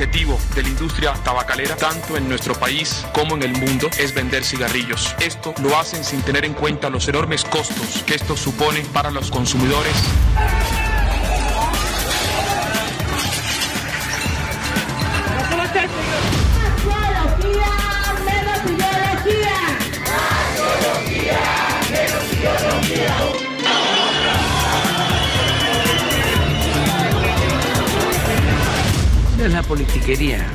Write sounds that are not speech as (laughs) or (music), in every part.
Objetivo de la industria tabacalera, tanto en nuestro país como en el mundo, es vender cigarrillos. Esto lo hacen sin tener en cuenta los enormes costos que esto supone para los consumidores. Politiquería.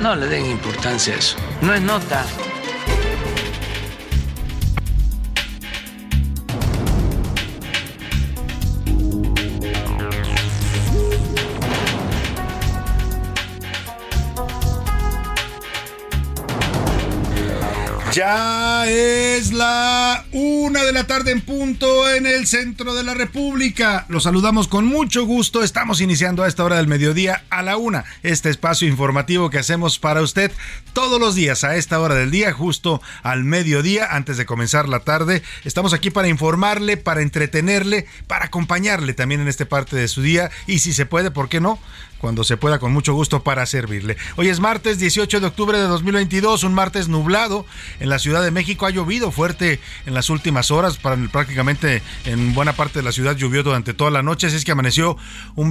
No le den importancia a eso. No es nota. Ya es la una de la tarde en punto en el centro de la República. Los saludamos con mucho gusto. Estamos iniciando a esta hora del mediodía a la una este espacio informativo que hacemos para usted todos los días a esta hora del día, justo al mediodía, antes de comenzar la tarde. Estamos aquí para informarle, para entretenerle, para acompañarle también en esta parte de su día y si se puede, ¿por qué no? Cuando se pueda con mucho gusto para servirle. Hoy es martes 18 de octubre de 2022, un martes nublado en la Ciudad de México. Ha llovido fuerte en las últimas horas, para, prácticamente en buena parte de la ciudad llovió durante toda la noche, así es que amaneció un,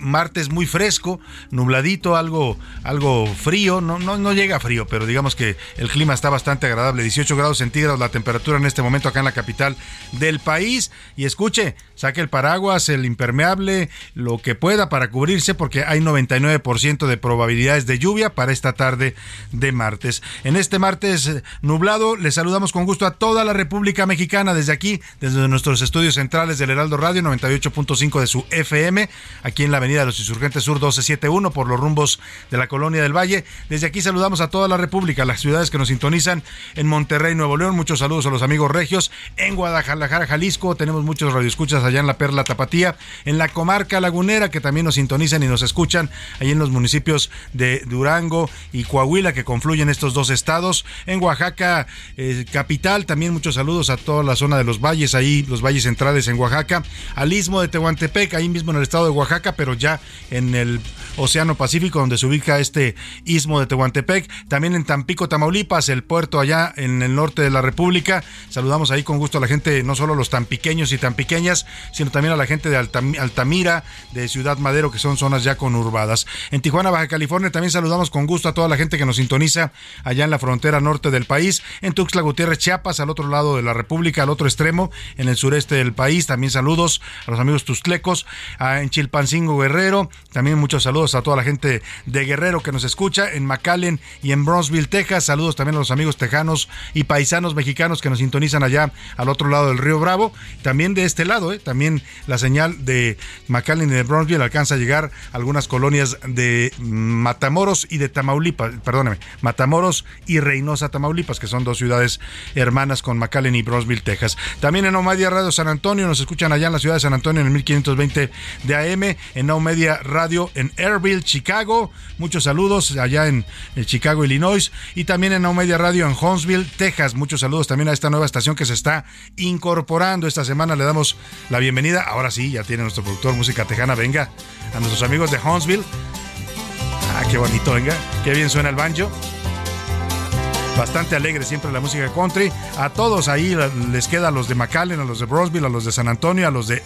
martes muy fresco, nubladito, algo, algo frío, no, no, no llega frío, pero digamos que el clima está bastante agradable, 18 grados centígrados la temperatura en este momento acá en la capital del país. Y escuche, saque el paraguas, el impermeable, lo que pueda para cubrirse, porque que hay 99% de probabilidades de lluvia para esta tarde de martes. En este martes eh, nublado, les saludamos con gusto a toda la República Mexicana desde aquí, desde nuestros estudios centrales del Heraldo Radio 98.5 de su FM, aquí en la Avenida de los Insurgentes Sur 1271 por los rumbos de la Colonia del Valle. Desde aquí saludamos a toda la República, las ciudades que nos sintonizan en Monterrey, Nuevo León. Muchos saludos a los amigos regios. En Guadalajara, Jalisco, tenemos muchos radioescuchas allá en la Perla Tapatía, en la comarca lagunera que también nos sintonizan y nos escuchan ahí en los municipios de Durango y Coahuila que confluyen estos dos estados. En Oaxaca, eh, capital, también muchos saludos a toda la zona de los valles, ahí los valles centrales en Oaxaca, al istmo de Tehuantepec, ahí mismo en el estado de Oaxaca, pero ya en el Océano Pacífico, donde se ubica este istmo de Tehuantepec. También en Tampico, Tamaulipas, el puerto allá en el norte de la República. Saludamos ahí con gusto a la gente, no solo los tan pequeños y tan pequeñas, sino también a la gente de Altamira, de Ciudad Madero, que son zonas ya conurbadas. En Tijuana, Baja California, también saludamos con gusto a toda la gente que nos sintoniza allá en la frontera norte del país. En Tuxtla Gutiérrez, Chiapas, al otro lado de la República, al otro extremo, en el sureste del país. También saludos a los amigos tuxtlecos. En Chilpancingo, Guerrero, también muchos saludos a toda la gente de Guerrero que nos escucha. En McAllen y en Bronzeville, Texas. Saludos también a los amigos tejanos y paisanos mexicanos que nos sintonizan allá al otro lado del río Bravo. También de este lado, ¿eh? También la señal de McAllen y de Bronzeville alcanza a llegar al algunas colonias de Matamoros y de Tamaulipas, perdóneme, Matamoros y Reynosa, Tamaulipas, que son dos ciudades hermanas con McAllen y Brownsville, Texas. También en Omedia Radio San Antonio, nos escuchan allá en la ciudad de San Antonio en el 1520 de AM, en Omedia Radio en Airville, Chicago. Muchos saludos allá en, Chicago, Illinois, y también en Omedia Radio en Huntsville, Texas. Muchos saludos también a esta nueva estación que se está incorporando. Esta semana le damos la bienvenida. Ahora sí, ya tiene nuestro productor música tejana. Venga, a nuestros amigos de Huntsville. Ah, qué bonito, venga. Qué bien suena el banjo. Bastante alegre siempre la música country. A todos ahí les queda a los de McAllen, a los de Brosville, a los de San Antonio, a los de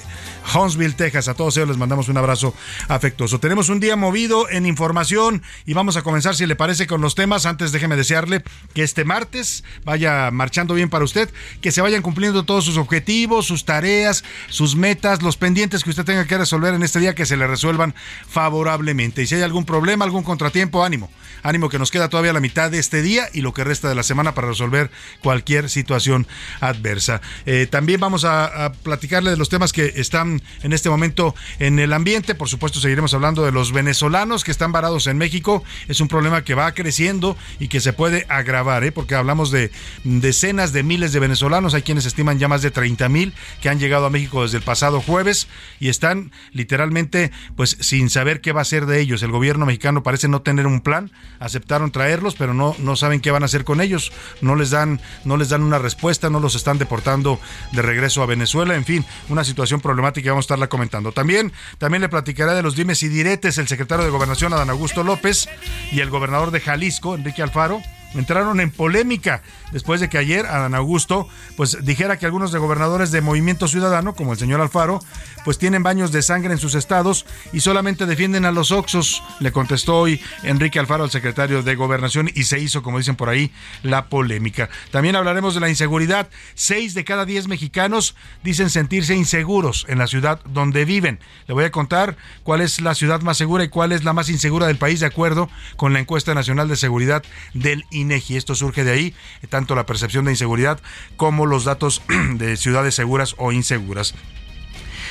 Huntsville, Texas. A todos ellos les mandamos un abrazo afectuoso. Tenemos un día movido en información y vamos a comenzar, si le parece, con los temas. Antes déjeme desearle que este martes vaya marchando bien para usted, que se vayan cumpliendo todos sus objetivos, sus tareas, sus metas, los pendientes que usted tenga que resolver en este día, que se le resuelvan favorablemente. Y si hay algún problema, algún contratiempo, ánimo. Ánimo que nos queda todavía la mitad de este día y lo que resta de la semana para resolver cualquier situación adversa. Eh, también vamos a, a platicarle de los temas que están en este momento en el ambiente. Por supuesto, seguiremos hablando de los venezolanos que están varados en México. Es un problema que va creciendo y que se puede agravar, ¿eh? porque hablamos de decenas de miles de venezolanos. Hay quienes estiman ya más de 30 mil que han llegado a México desde el pasado jueves y están literalmente pues sin saber qué va a ser de ellos. El gobierno mexicano parece no tener un plan. Aceptaron traerlos, pero no, no saben qué van a hacer con ellos. No les dan, no les dan una respuesta, no los están deportando de regreso a Venezuela. En fin, una situación problemática vamos a estarla comentando. También, también le platicaré de los dimes y diretes el secretario de Gobernación, Adán Augusto López, y el gobernador de Jalisco, Enrique Alfaro entraron en polémica después de que ayer Adán Augusto pues dijera que algunos de gobernadores de Movimiento Ciudadano, como el señor Alfaro, pues tienen baños de sangre en sus estados y solamente defienden a los Oxos, le contestó hoy Enrique Alfaro al secretario de Gobernación y se hizo, como dicen por ahí, la polémica. También hablaremos de la inseguridad. Seis de cada diez mexicanos dicen sentirse inseguros en la ciudad donde viven. Le voy a contar cuál es la ciudad más segura y cuál es la más insegura del país de acuerdo con la encuesta nacional de seguridad del INEGI. Esto surge de ahí, tanto la percepción de inseguridad como los datos (clears throat) de ciudades seguras o inseguras.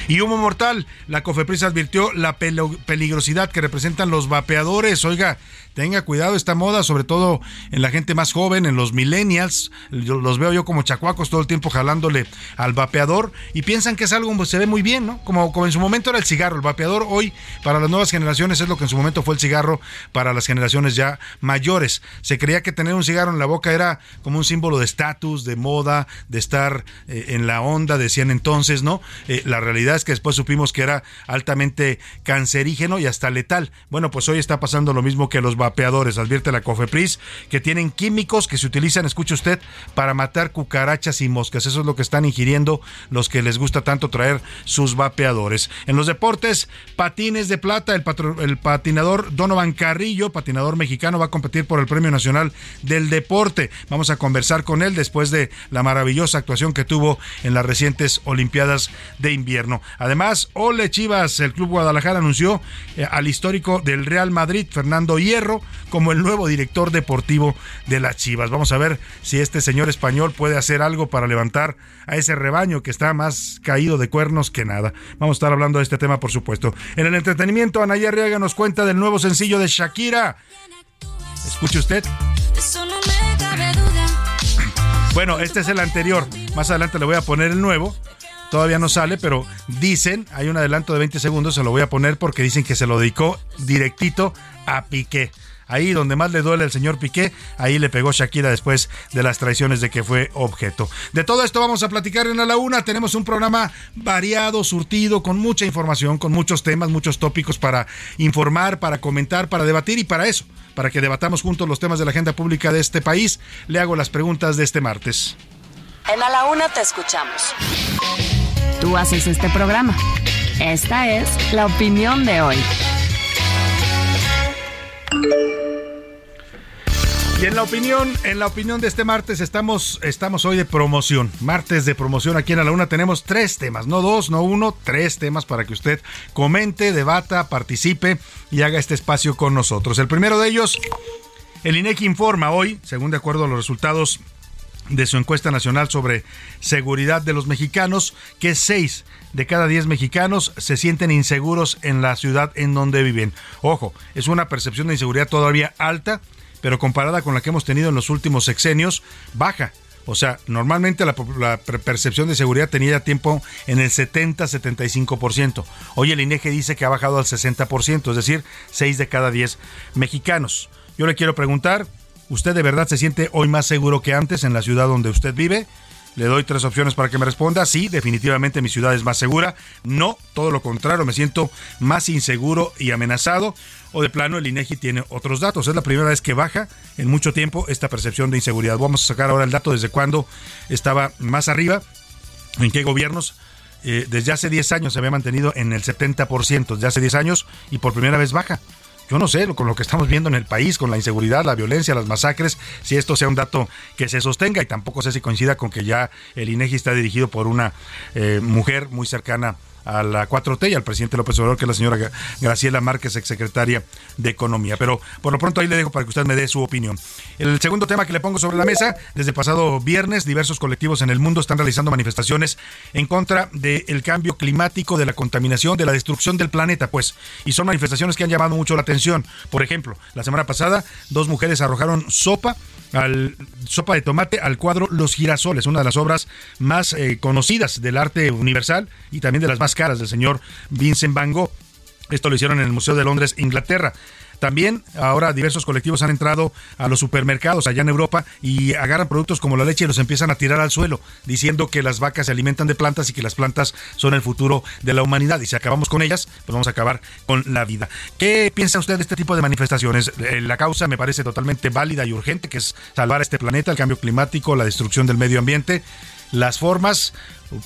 Y humo mortal, la COFEPRIS advirtió la peligrosidad que representan los vapeadores. Oiga, tenga cuidado esta moda, sobre todo en la gente más joven, en los millennials. los veo yo como chacuacos todo el tiempo jalándole al vapeador y piensan que es algo que se ve muy bien, ¿no? Como, como en su momento era el cigarro. El vapeador hoy para las nuevas generaciones es lo que en su momento fue el cigarro para las generaciones ya mayores. Se creía que tener un cigarro en la boca era como un símbolo de estatus, de moda, de estar eh, en la onda, decían entonces, ¿no? Eh, la realidad es que después supimos que era altamente cancerígeno y hasta letal. Bueno, pues hoy está pasando lo mismo que los vapeadores vapeadores. Advierte la COFEPRIS que tienen químicos que se utilizan, escuche usted, para matar cucarachas y moscas. Eso es lo que están ingiriendo los que les gusta tanto traer sus vapeadores. En los deportes, patines de plata, el, el patinador Donovan Carrillo, patinador mexicano, va a competir por el Premio Nacional del Deporte. Vamos a conversar con él después de la maravillosa actuación que tuvo en las recientes Olimpiadas de Invierno. Además, Ole Chivas, el Club Guadalajara anunció eh, al histórico del Real Madrid, Fernando Hierro, como el nuevo director deportivo de las Chivas. Vamos a ver si este señor español puede hacer algo para levantar a ese rebaño que está más caído de cuernos que nada. Vamos a estar hablando de este tema, por supuesto. En el entretenimiento, Anaya Arriaga nos cuenta del nuevo sencillo de Shakira. Escuche usted. Bueno, este es el anterior. Más adelante le voy a poner el nuevo. Todavía no sale, pero dicen, hay un adelanto de 20 segundos, se lo voy a poner porque dicen que se lo dedicó directito a Piqué. Ahí donde más le duele al señor Piqué, ahí le pegó Shakira después de las traiciones de que fue objeto. De todo esto vamos a platicar en A la Una. Tenemos un programa variado, surtido, con mucha información, con muchos temas, muchos tópicos para informar, para comentar, para debatir y para eso, para que debatamos juntos los temas de la agenda pública de este país. Le hago las preguntas de este martes. En A la Una te escuchamos. Tú haces este programa. Esta es la opinión de hoy. Y en la opinión, en la opinión de este martes estamos, estamos hoy de promoción, martes de promoción aquí en la Una tenemos tres temas, no dos, no uno, tres temas para que usted comente, debata, participe y haga este espacio con nosotros. El primero de ellos, el INEGI informa hoy, según de acuerdo a los resultados de su encuesta nacional sobre seguridad de los mexicanos, que seis de cada diez mexicanos se sienten inseguros en la ciudad en donde viven. Ojo, es una percepción de inseguridad todavía alta pero comparada con la que hemos tenido en los últimos sexenios, baja. O sea, normalmente la, percepción de seguridad tenía tiempo en el 70-75%. Hoy el INEGE dice que ha bajado al 60%, es decir, 6 de cada 10 mexicanos. Yo le quiero preguntar, ¿usted de verdad se siente hoy más seguro que antes en la ciudad donde usted vive? Le doy tres opciones para que me responda. Sí, definitivamente mi ciudad es más segura. No, todo lo contrario, me siento más inseguro y amenazado. O de plano, el INEGI tiene otros datos. Es la primera vez que baja en mucho tiempo esta percepción de inseguridad. Vamos a sacar ahora el dato desde cuándo estaba más arriba, en qué gobiernos. Eh, desde hace 10 años se había mantenido en el 70%, desde hace 10 años, y por primera vez baja yo no sé, con lo que estamos viendo en el país, con la inseguridad, la violencia, las masacres, si esto sea un dato que se sostenga y tampoco sé si coincida con que ya el INEGI está dirigido por una eh, mujer muy cercana a la 4T y al presidente López Obrador, que es la señora Graciela Márquez, exsecretaria de Economía. Pero por lo pronto ahí le dejo para que usted me dé su opinión. El segundo tema que le pongo sobre la mesa, desde pasado viernes, diversos colectivos en el mundo están realizando manifestaciones en contra del cambio climático, de la contaminación, de la destrucción del planeta, pues. Y son manifestaciones que han llamado mucho la atención. Por ejemplo, la semana pasada, dos mujeres arrojaron sopa al sopa de tomate al cuadro Los girasoles, una de las obras más eh, conocidas del arte universal y también de las más caras del señor Vincent Van Gogh. Esto lo hicieron en el Museo de Londres, Inglaterra. También ahora diversos colectivos han entrado a los supermercados allá en Europa y agarran productos como la leche y los empiezan a tirar al suelo, diciendo que las vacas se alimentan de plantas y que las plantas son el futuro de la humanidad. Y si acabamos con ellas, pues vamos a acabar con la vida. ¿Qué piensa usted de este tipo de manifestaciones? Eh, la causa me parece totalmente válida y urgente, que es salvar este planeta, el cambio climático, la destrucción del medio ambiente. Las formas,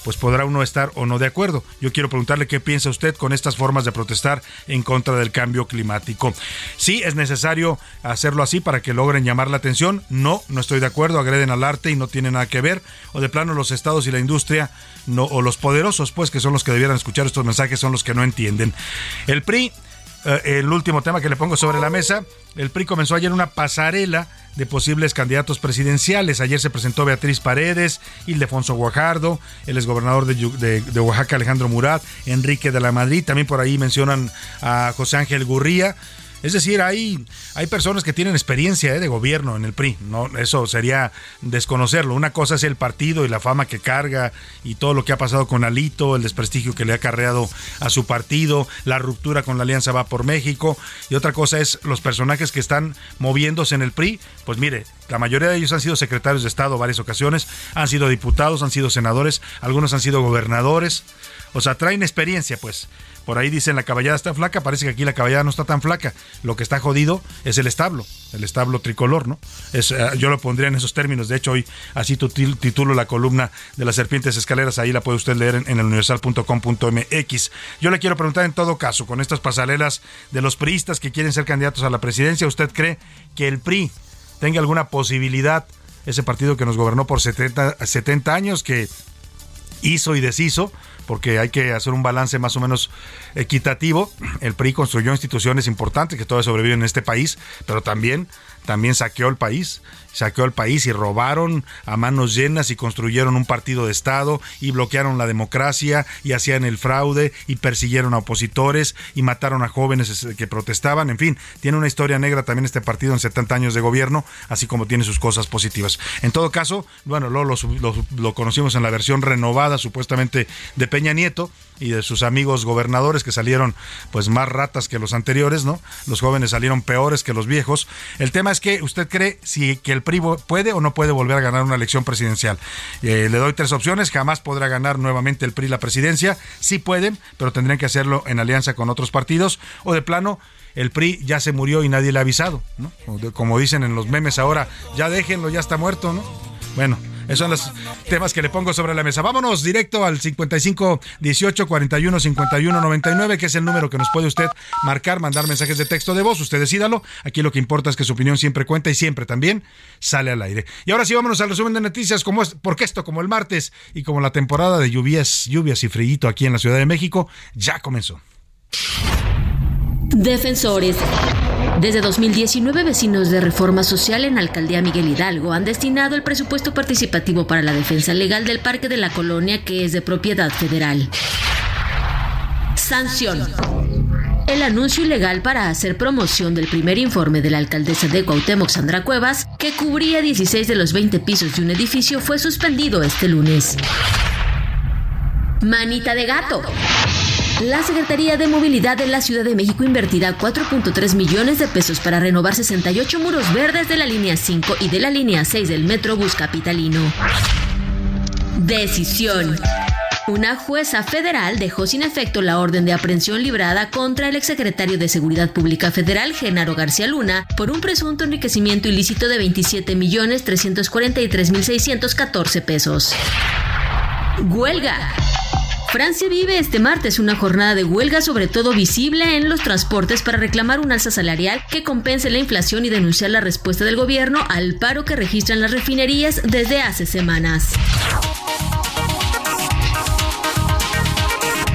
pues podrá uno estar o no de acuerdo. Yo quiero preguntarle qué piensa usted con estas formas de protestar en contra del cambio climático. Sí, es necesario hacerlo así para que logren llamar la atención. No, no estoy de acuerdo, agreden al arte y no tiene nada que ver. O de plano los estados y la industria, no, o los poderosos, pues que son los que debieran escuchar estos mensajes, son los que no entienden. El PRI el último tema que le pongo sobre la mesa, el PRI comenzó ayer una pasarela de posibles candidatos presidenciales. Ayer se presentó Beatriz Paredes, Ildefonso Guajardo, el exgobernador de, de, Oaxaca Alejandro Murat, Enrique de la Madrid, también por ahí mencionan a José Ángel Gurría. Es decir, hay, hay personas que tienen experiencia eh, de gobierno en el PRI, no eso sería desconocerlo. Una cosa es el partido y la fama que carga y todo lo que ha pasado con Alito, el desprestigio que le ha acarreado a su partido, la ruptura con la Alianza Va por México, y otra cosa es los personajes que están moviéndose en el PRI. Pues mire, la mayoría de ellos han sido secretarios de Estado varias ocasiones, han sido diputados, han sido senadores, algunos han sido gobernadores. O sea, traen experiencia, pues. Por ahí dicen la caballada está flaca, parece que aquí la caballada no está tan flaca. Lo que está jodido es el establo, el establo tricolor, ¿no? Es, eh, yo lo pondría en esos términos. De hecho, hoy así titulo la columna de las serpientes escaleras, ahí la puede usted leer en, el universal.com.mx. Yo le quiero preguntar en todo caso, con estas pasarelas de los priistas que quieren ser candidatos a la presidencia, ¿usted cree que el PRI tenga alguna posibilidad, ese partido que nos gobernó por 70, 70 años, que hizo y deshizo, porque hay que hacer un balance más o menos equitativo. El PRI construyó instituciones importantes que todavía sobreviven en este país, pero también, también saqueó el país saqueó el país y robaron a manos llenas y construyeron un partido de Estado y bloquearon la democracia y hacían el fraude y persiguieron a opositores y mataron a jóvenes que protestaban. En fin, tiene una historia negra también este partido en 70 años de gobierno, así como tiene sus cosas positivas. En todo caso, bueno, lo, lo, lo conocimos en la versión renovada supuestamente de Peña Nieto y de sus amigos gobernadores que salieron pues más ratas que los anteriores, ¿no? Los jóvenes salieron peores que los viejos. El tema es que usted cree si que el PRI puede o no puede volver a ganar una elección presidencial. Eh, le doy tres opciones, jamás podrá ganar nuevamente el PRI la presidencia, sí pueden, pero tendrían que hacerlo en alianza con otros partidos o de plano el PRI ya se murió y nadie le ha avisado, ¿no? Como dicen en los memes ahora, ya déjenlo, ya está muerto, ¿no? Bueno, esos son los temas que le pongo sobre la mesa. Vámonos directo al 55 18 41 51 99, que es el número que nos puede usted marcar, mandar mensajes de texto de voz. Usted decídalo. Aquí lo que importa es que su opinión siempre cuenta y siempre también sale al aire. Y ahora sí, vámonos al resumen de noticias, como es, porque esto, como el martes y como la temporada de lluvias, lluvias y frío aquí en la Ciudad de México, ya comenzó. Defensores. Desde 2019, vecinos de Reforma Social en Alcaldía Miguel Hidalgo han destinado el presupuesto participativo para la defensa legal del Parque de la Colonia, que es de propiedad federal. Sanción. El anuncio ilegal para hacer promoción del primer informe de la alcaldesa de Cuauhtémoc, Sandra Cuevas, que cubría 16 de los 20 pisos de un edificio, fue suspendido este lunes. Manita de gato. La Secretaría de Movilidad de la Ciudad de México invertirá 4.3 millones de pesos para renovar 68 muros verdes de la línea 5 y de la línea 6 del Metrobús Capitalino. Decisión. Una jueza federal dejó sin efecto la orden de aprehensión librada contra el exsecretario de Seguridad Pública Federal, Genaro García Luna, por un presunto enriquecimiento ilícito de 27.343.614 pesos. Huelga. Francia vive este martes una jornada de huelga sobre todo visible en los transportes para reclamar un alza salarial que compense la inflación y denunciar la respuesta del gobierno al paro que registran las refinerías desde hace semanas.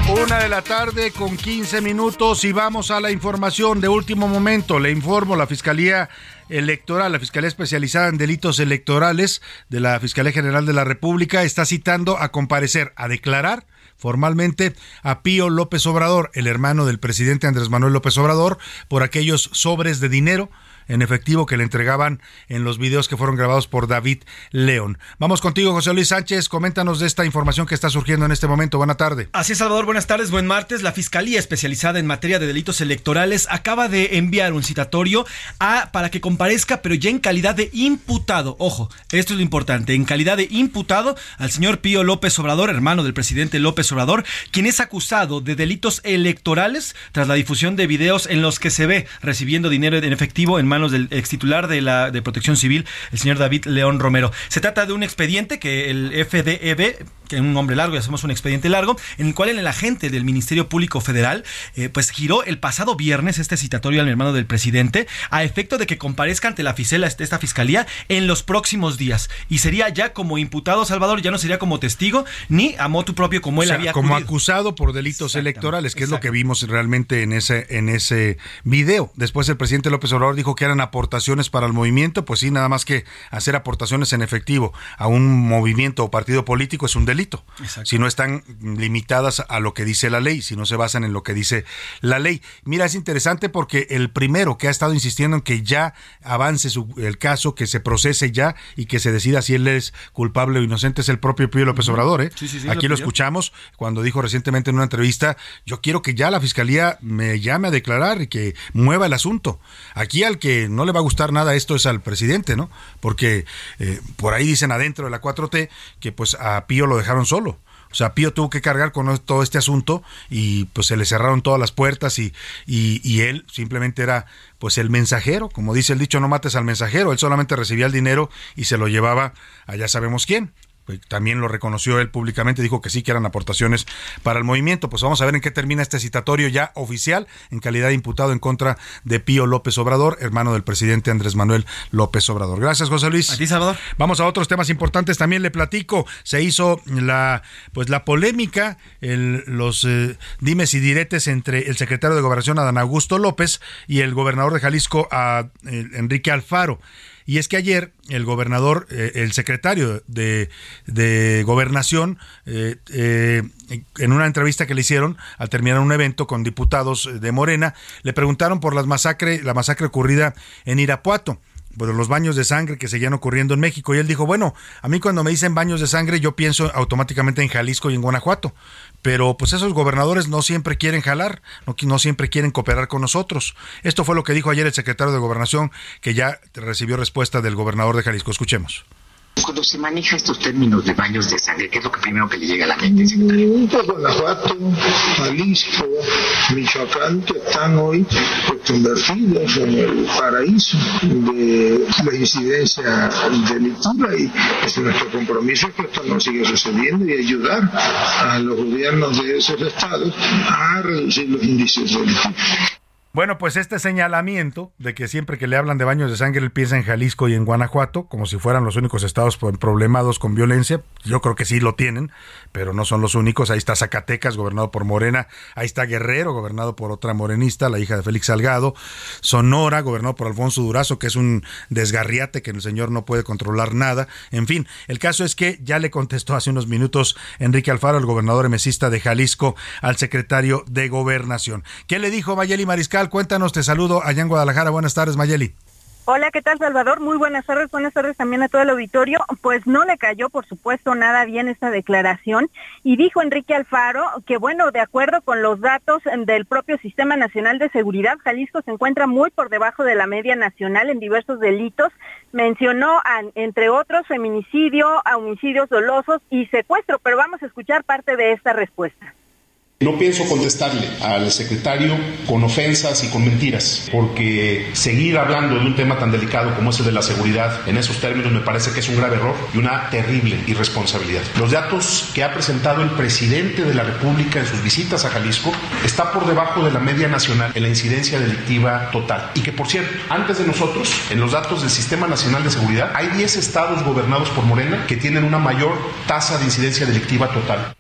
Una de la tarde con 15 minutos y vamos a la información de último momento. Le informo, la Fiscalía Electoral, la Fiscalía Especializada en Delitos Electorales de la Fiscalía General de la República está citando a comparecer, a declarar formalmente a Pío López Obrador, el hermano del presidente Andrés Manuel López Obrador, por aquellos sobres de dinero en efectivo que le entregaban en los videos que fueron grabados por David León. Vamos contigo, José Luis Sánchez. Coméntanos de esta información que está surgiendo en este momento. Buena tarde. Así es, Salvador. Buenas tardes. Buen martes. La Fiscalía especializada en materia de delitos electorales acaba de enviar un citatorio a, para que comparezca, pero ya en calidad de imputado. Ojo, esto es lo importante. En calidad de imputado al señor Pío López Obrador, hermano del presidente López Obrador, quien es acusado de delitos electorales tras la difusión de videos en los que se ve recibiendo dinero en efectivo en manos del ex titular de la de Protección Civil, el señor David León Romero. Se trata de un expediente que el FDEB que es un nombre largo y hacemos un expediente largo, en el cual el agente del Ministerio Público Federal eh, pues giró el pasado viernes este citatorio al hermano del presidente a efecto de que comparezca ante la fiscela esta fiscalía en los próximos días y sería ya como imputado Salvador, ya no sería como testigo ni a motu propio como él había como acusado por delitos electorales, que es lo que vimos realmente en ese en ese video. Después el presidente López Obrador dijo que eran aportaciones para el movimiento, pues sí, nada más que hacer aportaciones en efectivo a un movimiento o partido político es un delito delito. Si no están limitadas a lo que dice la ley, si no se basan en lo que dice la ley. Mira, es interesante porque el primero que ha estado insistiendo en que ya avance el caso, que se procese ya y que se decida si él es culpable o inocente es el propio Pío López Obrador. ¿eh? Aquí lo, escuchamos cuando dijo recientemente en una entrevista, yo quiero que ya la fiscalía me llame a declarar y que mueva el asunto. Aquí al que no le va a gustar nada esto es al presidente, ¿no? Porque eh, por ahí dicen adentro de la 4T que pues a Pío lo dejaron solo. O sea, Pío tuvo que cargar con todo este asunto y pues se le cerraron todas las puertas y, y, él simplemente era pues el mensajero, como dice el dicho, no mates al mensajero, él solamente recibía el dinero y se lo llevaba a ya sabemos quién. Pues, también lo reconoció él públicamente, dijo que sí, que eran aportaciones para el movimiento. Pues vamos a ver en qué termina este citatorio ya oficial en calidad de imputado en contra de Pío López Obrador, hermano del presidente Andrés Manuel López Obrador. Gracias, José Luis. A ti, Salvador. Vamos a otros temas importantes. También le platico, se hizo la pues la polémica, el, los eh, dimes y diretes entre el secretario de Gobernación Adán Augusto López y el gobernador de Jalisco a, eh, Enrique Alfaro. Y es que ayer el gobernador, eh, el secretario de, gobernación, eh, eh, en una entrevista que le hicieron al terminar un evento con diputados de Morena, le preguntaron por las masacre, la masacre ocurrida en Irapuato por los baños de sangre que seguían ocurriendo en México. Y él dijo, bueno, a mí cuando me dicen baños de sangre yo pienso automáticamente en Jalisco y en Guanajuato pero pues esos gobernadores no siempre quieren jalar, no, no, siempre quieren cooperar con nosotros. Esto fue lo que dijo ayer el secretario de Gobernación, que ya recibió respuesta del gobernador de Jalisco. Escuchemos. Cuando se maneja estos términos de baños de sangre, ¿qué es lo que primero que le llega a la mente, secretario? Guanajuato, Jalisco, Michoacán, que están hoy pues, convertidos en el paraíso de la incidencia delictiva y es nuestro compromiso que esto no siga sucediendo y ayudar a los gobiernos de esos estados a reducir los índices delictivos. Bueno, pues este señalamiento de que siempre que le hablan de baños de sangre él piensa en Jalisco y en Guanajuato, como si fueran los únicos estados problemados con violencia, yo creo que sí lo tienen, pero no son los únicos. Ahí está Zacatecas, gobernado por Morena, ahí está Guerrero, gobernado por otra morenista, la hija de Félix Salgado, Sonora, gobernado por Alfonso Durazo, que es un desgarriate que el señor no puede controlar nada. En fin, el caso es que ya le contestó hace unos minutos Enrique Alfaro, el gobernador emesista de Jalisco, al secretario de Gobernación. ¿Qué le dijo Mayeli Mariscal? Cuéntanos, te saludo allá en Guadalajara. Buenas tardes, Mayeli. Hola, ¿qué tal Salvador? Muy buenas tardes, buenas tardes también a todo el auditorio. Pues no le cayó, por supuesto, nada bien esta declaración y dijo Enrique Alfaro que, bueno, de acuerdo con los datos del propio Sistema Nacional de Seguridad, Jalisco se encuentra muy por debajo de la media nacional en diversos delitos. Mencionó, entre otros, feminicidio, homicidios dolosos y secuestro, pero vamos a escuchar parte de esta respuesta. No pienso contestarle al secretario con ofensas y con mentiras, porque seguir hablando de un tema tan delicado como ese de la seguridad en esos términos me parece que es un grave error y una terrible irresponsabilidad. Los datos que ha presentado el presidente de la República en sus visitas a Jalisco está por debajo de la media nacional en la incidencia delictiva total. Y que, por cierto, antes de nosotros, en los datos del Sistema Nacional de Seguridad, hay 10 estados gobernados por Morena que tienen una mayor tasa de incidencia delictiva total.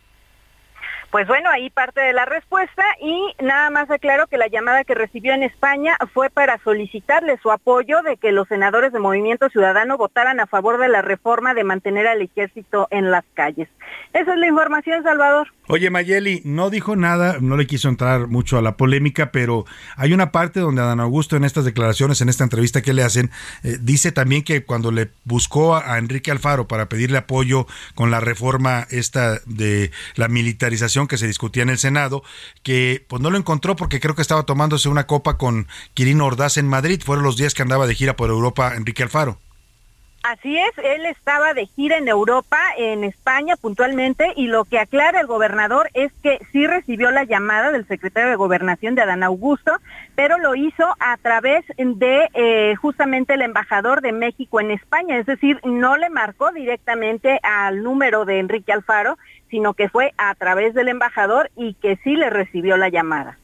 Pues bueno, ahí parte de la respuesta y nada más aclaro que la llamada que recibió en España fue para solicitarle su apoyo de que los senadores de Movimiento Ciudadano votaran a favor de la reforma de mantener al ejército en las calles. Esa es la información, Salvador. Oye, Mayeli, no dijo nada, no le quiso entrar mucho a la polémica, pero hay una parte donde Adán Augusto en estas declaraciones, en esta entrevista que le hacen, eh, dice también que cuando le buscó a, a Enrique Alfaro para pedirle apoyo con la reforma esta de la militarización que se discutía en el Senado, que pues no lo encontró porque creo que estaba tomándose una copa con Quirino Ordaz en Madrid. Fueron los días que andaba de gira por Europa Enrique Alfaro. Así es, él estaba de gira en Europa, en España puntualmente, y lo que aclara el gobernador es que sí recibió la llamada del secretario de Gobernación de Adán Augusto, pero lo hizo a través de eh, justamente el embajador de México en España, es decir, no le marcó directamente al número de Enrique Alfaro, sino que fue a través del embajador y que sí le recibió la llamada.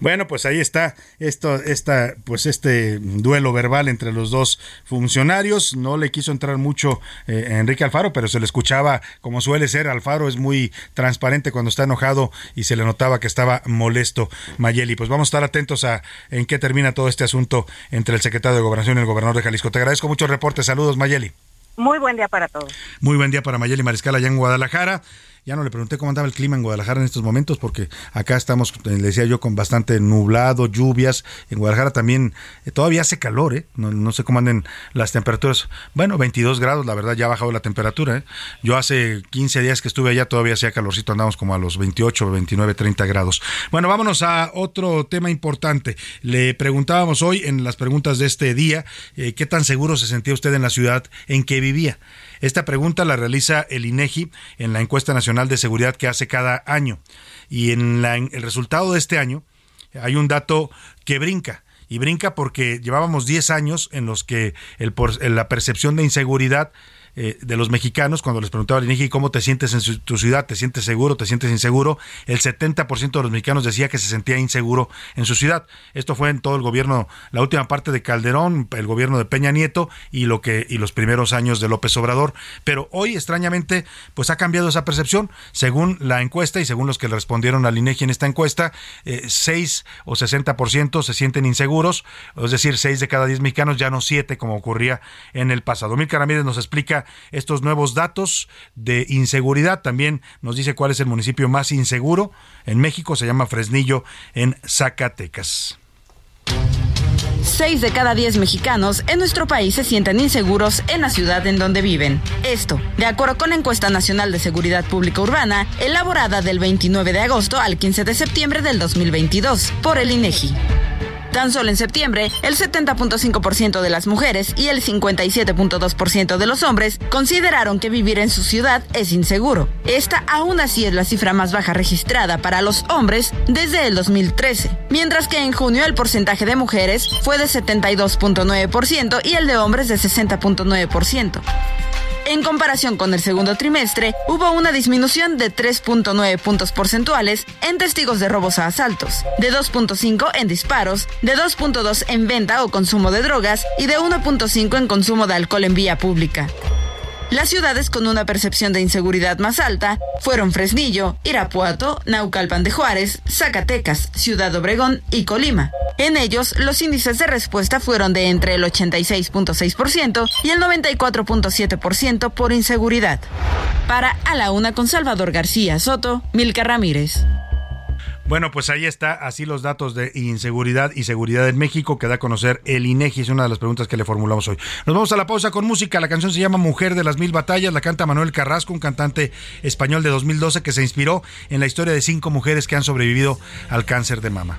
Bueno, pues ahí está esto, esta, pues este duelo verbal entre los dos funcionarios. No le quiso entrar mucho eh, Enrique Alfaro, pero se le escuchaba como suele ser. Alfaro es muy transparente cuando está enojado y se le notaba que estaba molesto Mayeli. Pues vamos a estar atentos a en qué termina todo este asunto entre el secretario de Gobernación y el gobernador de Jalisco. Te agradezco mucho el reporte. Saludos, Mayeli. Muy buen día para todos. Muy buen día para Mayeli Mariscal allá en Guadalajara. Ya no le pregunté cómo andaba el clima en Guadalajara en estos momentos, porque acá estamos, eh, le decía yo, con bastante nublado, lluvias. En Guadalajara también eh, todavía hace calor, ¿eh? No, sé cómo anden las temperaturas. Bueno, 22 grados, la verdad, ya ha bajado la temperatura. ¿eh? Yo hace 15 días que estuve allá todavía hacía calorcito, andamos como a los 28, 29, 30 grados. Bueno, vámonos a otro tema importante. Le preguntábamos hoy en las preguntas de este día, ¿qué tan seguro se sentía usted en la ciudad en que vivía? Esta pregunta la realiza el INEGI en la encuesta nacional de seguridad que hace cada año. Y en, el resultado de este año hay un dato que brinca. Y brinca porque llevábamos 10 años en los que el, la percepción de inseguridad eh, de los mexicanos, cuando les preguntaba al INEGI cómo te sientes en tu ciudad, te sientes seguro, te sientes inseguro, el 70% de los mexicanos decía que se sentía inseguro en su ciudad. Esto fue en todo el gobierno, la última parte de Calderón, el gobierno de Peña Nieto y lo que y los primeros años de López Obrador, pero hoy extrañamente pues ha cambiado esa percepción, según la encuesta y según los que le respondieron al INEGI en esta encuesta, eh, 6 o 60% se sienten inseguros, es decir, 6 de cada 10 mexicanos, ya no 7 como ocurría en el pasado. Mil Ramírez nos explica estos nuevos datos de inseguridad. También nos dice cuál es el municipio más inseguro en México. Se llama Fresnillo, en Zacatecas. Seis de cada diez mexicanos en nuestro país se sienten inseguros en la ciudad en donde viven. Esto, de acuerdo con la encuesta nacional de seguridad pública urbana, elaborada del 29 de agosto al 15 de septiembre del 2022 por el INEGI. Tan solo en septiembre, el 70.5% de las mujeres y el 57.2% de los hombres consideraron que vivir en su ciudad es inseguro. Esta aún así es la cifra más baja registrada para los hombres desde el 2013, mientras que en junio el porcentaje de mujeres fue de 72.9% y el de hombres de 60.9%. En comparación con el segundo trimestre, hubo una disminución de 3.9 puntos porcentuales en testigos de robos a asaltos, de 2.5 en disparos, de 2.2 en venta o consumo de drogas y de 1.5 en consumo de alcohol en vía pública. Las ciudades con una percepción de inseguridad más alta fueron Fresnillo, Irapuato, Naucalpan de Juárez, Zacatecas, Ciudad Obregón y Colima. En ellos, los índices de respuesta fueron de entre el 86.6% y el 94.7% por inseguridad. Para A la Una con Salvador García Soto, Milka Ramírez. Bueno, pues ahí está, así los datos de inseguridad y seguridad en México que da a conocer el INEGI, es una de las preguntas que le formulamos hoy. Nos vamos a la pausa con música, la canción se llama Mujer de las Mil Batallas, la canta Manuel Carrasco, un cantante español de 2012 que se inspiró en la historia de cinco mujeres que han sobrevivido al cáncer de mama.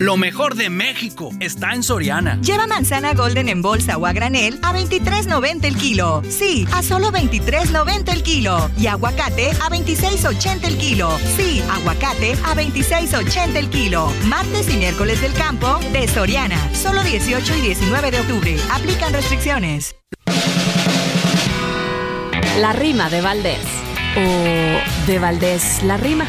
Lo mejor de México está en Soriana. Lleva manzana golden en bolsa o a granel a 23.90 el kilo. Sí, a solo 23.90 el kilo. Y aguacate a 26.80 el kilo. Sí, aguacate a 26.80 el kilo. Martes y miércoles del campo de Soriana. Solo 18 y 19 de octubre. Aplican restricciones. La rima de Valdés. O de Valdés la rima.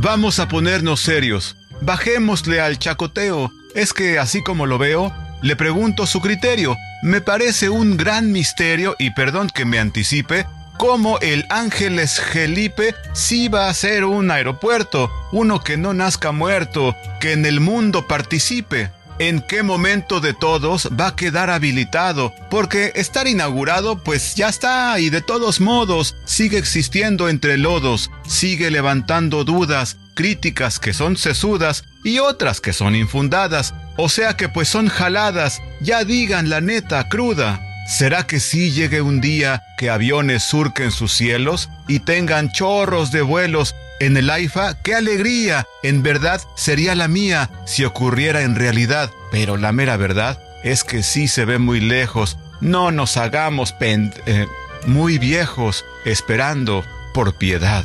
Vamos a ponernos serios. Bajémosle al chacoteo. Es que, así como lo veo, le pregunto su criterio. Me parece un gran misterio, y perdón que me anticipe, cómo el Ángeles Felipe sí va a ser un aeropuerto, uno que no nazca muerto, que en el mundo participe. ¿En qué momento de todos va a quedar habilitado? Porque estar inaugurado pues ya está y de todos modos sigue existiendo entre lodos, sigue levantando dudas, críticas que son sesudas y otras que son infundadas, o sea que pues son jaladas, ya digan la neta cruda. ¿Será que sí llegue un día que aviones surquen sus cielos y tengan chorros de vuelos en el AIFA? ¡Qué alegría! En verdad sería la mía si ocurriera en realidad, pero la mera verdad es que sí se ve muy lejos. No nos hagamos eh, muy viejos esperando por piedad.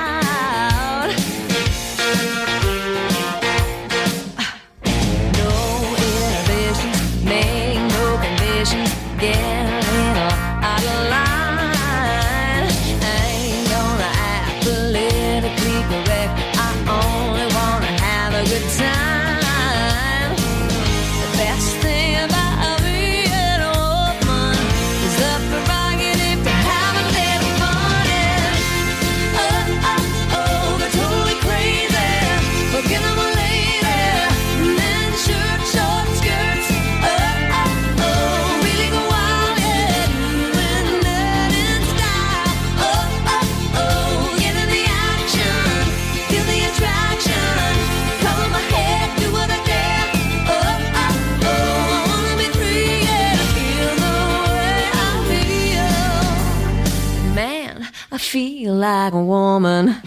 Feel like a woman.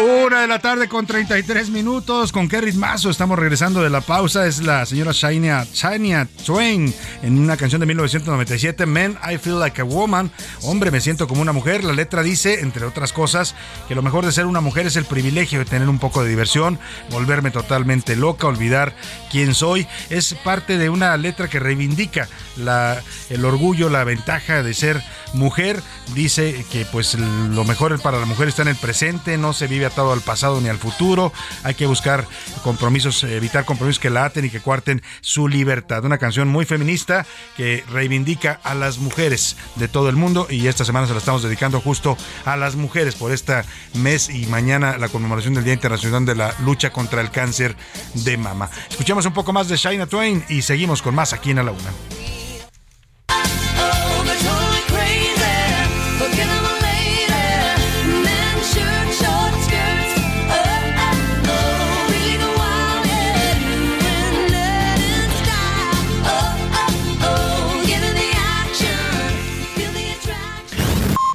Una de la tarde con 33 minutos. ¿Con qué ritmazo estamos regresando de la pausa? Es la señora Shania, Shania Twain en una canción de 1997, Men, I Feel Like a Woman. Hombre, me siento como una mujer. La letra dice, entre otras cosas, que lo mejor de ser una mujer es el privilegio de tener un poco de diversión, volverme totalmente loca, olvidar quién soy. Es parte de una letra que reivindica la, el orgullo, la ventaja de ser mujer. Dice que pues lo mejor para la mujer está en el presente, no se vive atado al pasado ni al futuro. Hay que buscar compromisos, evitar compromisos que la aten y que cuarten su libertad. Una canción muy feminista que reivindica a las mujeres de todo el mundo y esta semana se la estamos dedicando justo a las mujeres por este mes y mañana la conmemoración del Día Internacional de la Lucha contra el Cáncer de Mama. Escuchemos un poco más de Shina Twain y seguimos con más aquí en A la Una.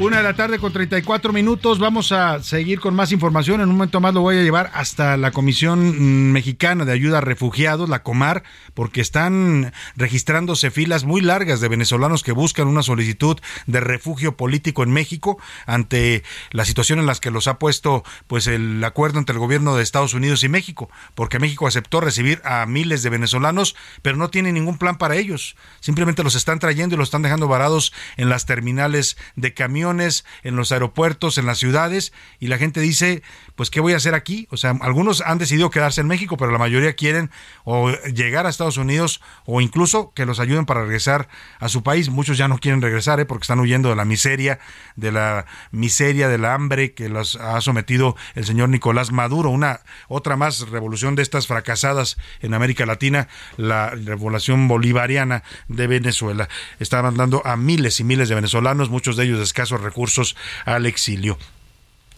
Una de la tarde con 34 minutos. Vamos a seguir con más información. En un momento más lo voy a llevar hasta la Comisión Mexicana de Ayuda a Refugiados, la Comar, porque están registrándose filas muy largas de venezolanos que buscan una solicitud de refugio político en México ante la situación en la que los ha puesto pues el acuerdo entre el gobierno de Estados Unidos y México, porque México aceptó recibir a miles de venezolanos, pero no tiene ningún plan para ellos. Simplemente los están trayendo y los están dejando varados en las terminales de en los aeropuertos, en las ciudades, y la gente dice, pues, ¿qué voy a hacer aquí? O sea, algunos han decidido quedarse en México, pero la mayoría quieren o llegar a Estados Unidos o incluso que los ayuden para regresar a su país. Muchos ya no quieren regresar ¿eh? porque están huyendo de la miseria, de la miseria, de la hambre que los ha sometido el señor Nicolás Maduro. Una otra más revolución de estas fracasadas en América Latina, la revolución bolivariana de Venezuela. Está mandando a miles y miles de venezolanos, muchos de ellos de recursos al exilio.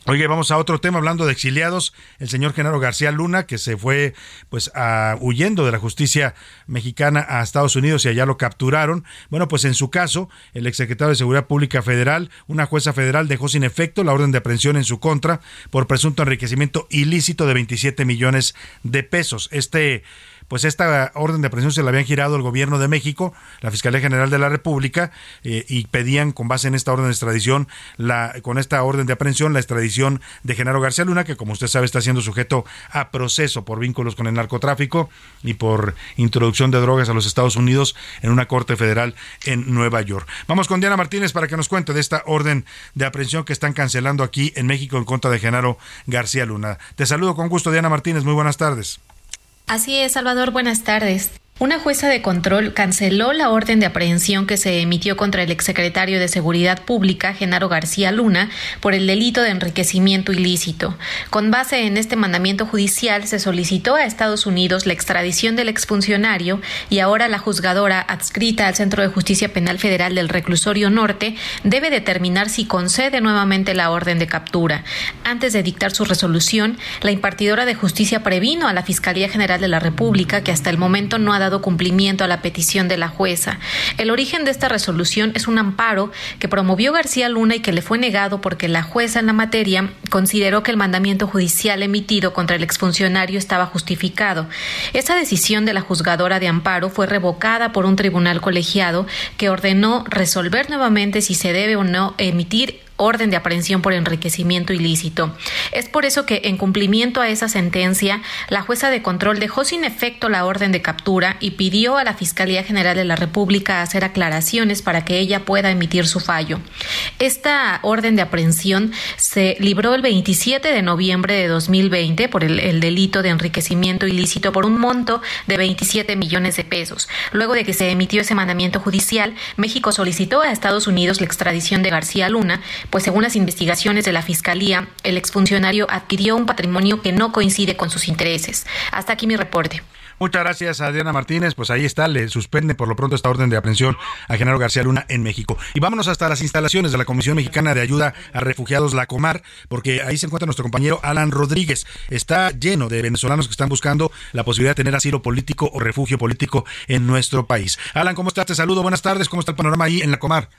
Oye, vamos a otro tema hablando de exiliados. El señor Genaro García Luna, que se fue pues a, huyendo de la justicia mexicana a Estados Unidos y allá lo capturaron. Bueno, pues en su caso, el exsecretario de Seguridad Pública Federal, una jueza federal dejó sin efecto la orden de aprehensión en su contra por presunto enriquecimiento ilícito de 27 millones de pesos. Este pues esta orden de aprehensión se la habían girado el gobierno de México, la Fiscalía General de la República, eh, y pedían con base en esta orden de extradición, la, con esta orden de aprehensión, la extradición de Genaro García Luna, que como usted sabe está siendo sujeto a proceso por vínculos con el narcotráfico y por introducción de drogas a los Estados Unidos en una corte federal en Nueva York. Vamos con Diana Martínez para que nos cuente de esta orden de aprehensión que están cancelando aquí en México en contra de Genaro García Luna. Te saludo con gusto, Diana Martínez. Muy buenas tardes. Así es, Salvador, buenas tardes. Una jueza de control canceló la orden de aprehensión que se emitió contra el exsecretario de Seguridad Pública, Genaro García Luna, por el delito de enriquecimiento ilícito. Con base en este mandamiento judicial, se solicitó a Estados Unidos la extradición del exfuncionario y ahora la juzgadora adscrita al Centro de Justicia Penal Federal del Reclusorio Norte debe determinar si concede nuevamente la orden de captura. Antes de dictar su resolución, la impartidora de justicia previno a la Fiscalía General de la República que hasta el momento no ha dado cumplimiento a la petición de la jueza. El origen de esta resolución es un amparo que promovió García Luna y que le fue negado porque la jueza en la materia consideró que el mandamiento judicial emitido contra el exfuncionario estaba justificado. Esa decisión de la juzgadora de amparo fue revocada por un tribunal colegiado que ordenó resolver nuevamente si se debe o no emitir orden de aprehensión por enriquecimiento ilícito. Es por eso que, en cumplimiento a esa sentencia, la jueza de control dejó sin efecto la orden de captura y pidió a la Fiscalía General de la República hacer aclaraciones para que ella pueda emitir su fallo. Esta orden de aprehensión se libró el 27 de noviembre de 2020 por el, el delito de enriquecimiento ilícito por un monto de 27 millones de pesos. Luego de que se emitió ese mandamiento judicial, México solicitó a Estados Unidos la extradición de García Luna, pues según las investigaciones de la Fiscalía, el exfuncionario adquirió un patrimonio que no coincide con sus intereses. Hasta aquí mi reporte. Muchas gracias a Diana Martínez. Pues ahí está, le suspende por lo pronto esta orden de aprehensión a Genaro García Luna en México. Y vámonos hasta las instalaciones de la Comisión Mexicana de Ayuda a Refugiados, la Comar, porque ahí se encuentra nuestro compañero Alan Rodríguez. Está lleno de venezolanos que están buscando la posibilidad de tener asilo político o refugio político en nuestro país. Alan, ¿cómo estás? Te saludo. Buenas tardes. ¿Cómo está el panorama ahí en la Comar?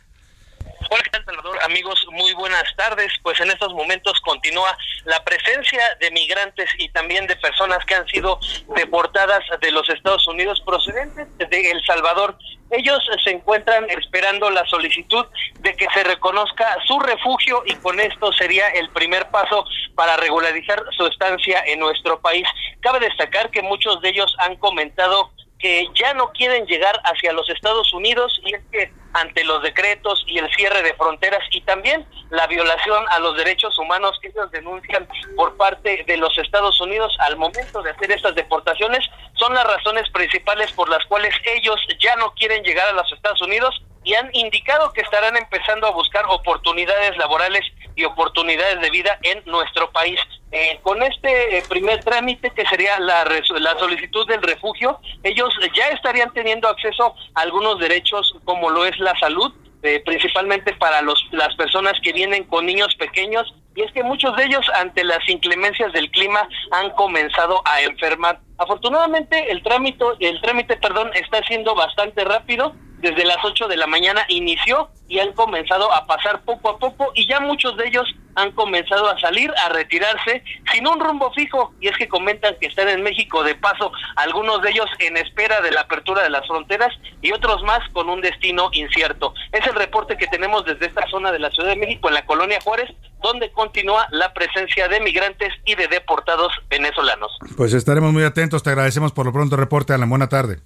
Hola, ¿qué tal, Salvador? Amigos, muy buenas tardes. Pues en estos momentos continúa la presencia de migrantes y también de personas que han sido deportadas de los Estados Unidos procedentes de El Salvador. Ellos se encuentran esperando la solicitud de que se reconozca su refugio y con esto sería el primer paso para regularizar su estancia en nuestro país. Cabe destacar que muchos de ellos han comentado que ya no quieren llegar hacia los Estados Unidos y es que ante los decretos y el cierre de fronteras y también la violación a los derechos humanos que ellos denuncian por parte de los Estados Unidos al momento de hacer estas deportaciones son las razones principales por las cuales ellos ya no quieren llegar a los Estados Unidos y han indicado que estarán empezando a buscar oportunidades laborales y oportunidades de vida en nuestro país. Eh, con este eh, primer trámite, que sería la, la solicitud del refugio, ellos ya estarían teniendo acceso a algunos derechos como lo es la salud, eh, principalmente para los, las personas que vienen con niños pequeños, y es que muchos de ellos ante las inclemencias del clima han comenzado a enfermar. Afortunadamente el trámite, el trámite, perdón, está siendo bastante rápido desde las 8 de la mañana inició y han comenzado a pasar poco a poco y ya muchos de ellos han comenzado a salir, a retirarse sin un rumbo fijo y es que comentan que están en México de paso, algunos de ellos en espera de la apertura de las fronteras y otros más con un destino incierto. Es el reporte que tenemos desde esta zona de la Ciudad de México en la colonia Juárez, donde continúa la presencia de migrantes y de deportados venezolanos. Pues estaremos muy atentos, te agradecemos por lo pronto reporte, Alan, buena tarde.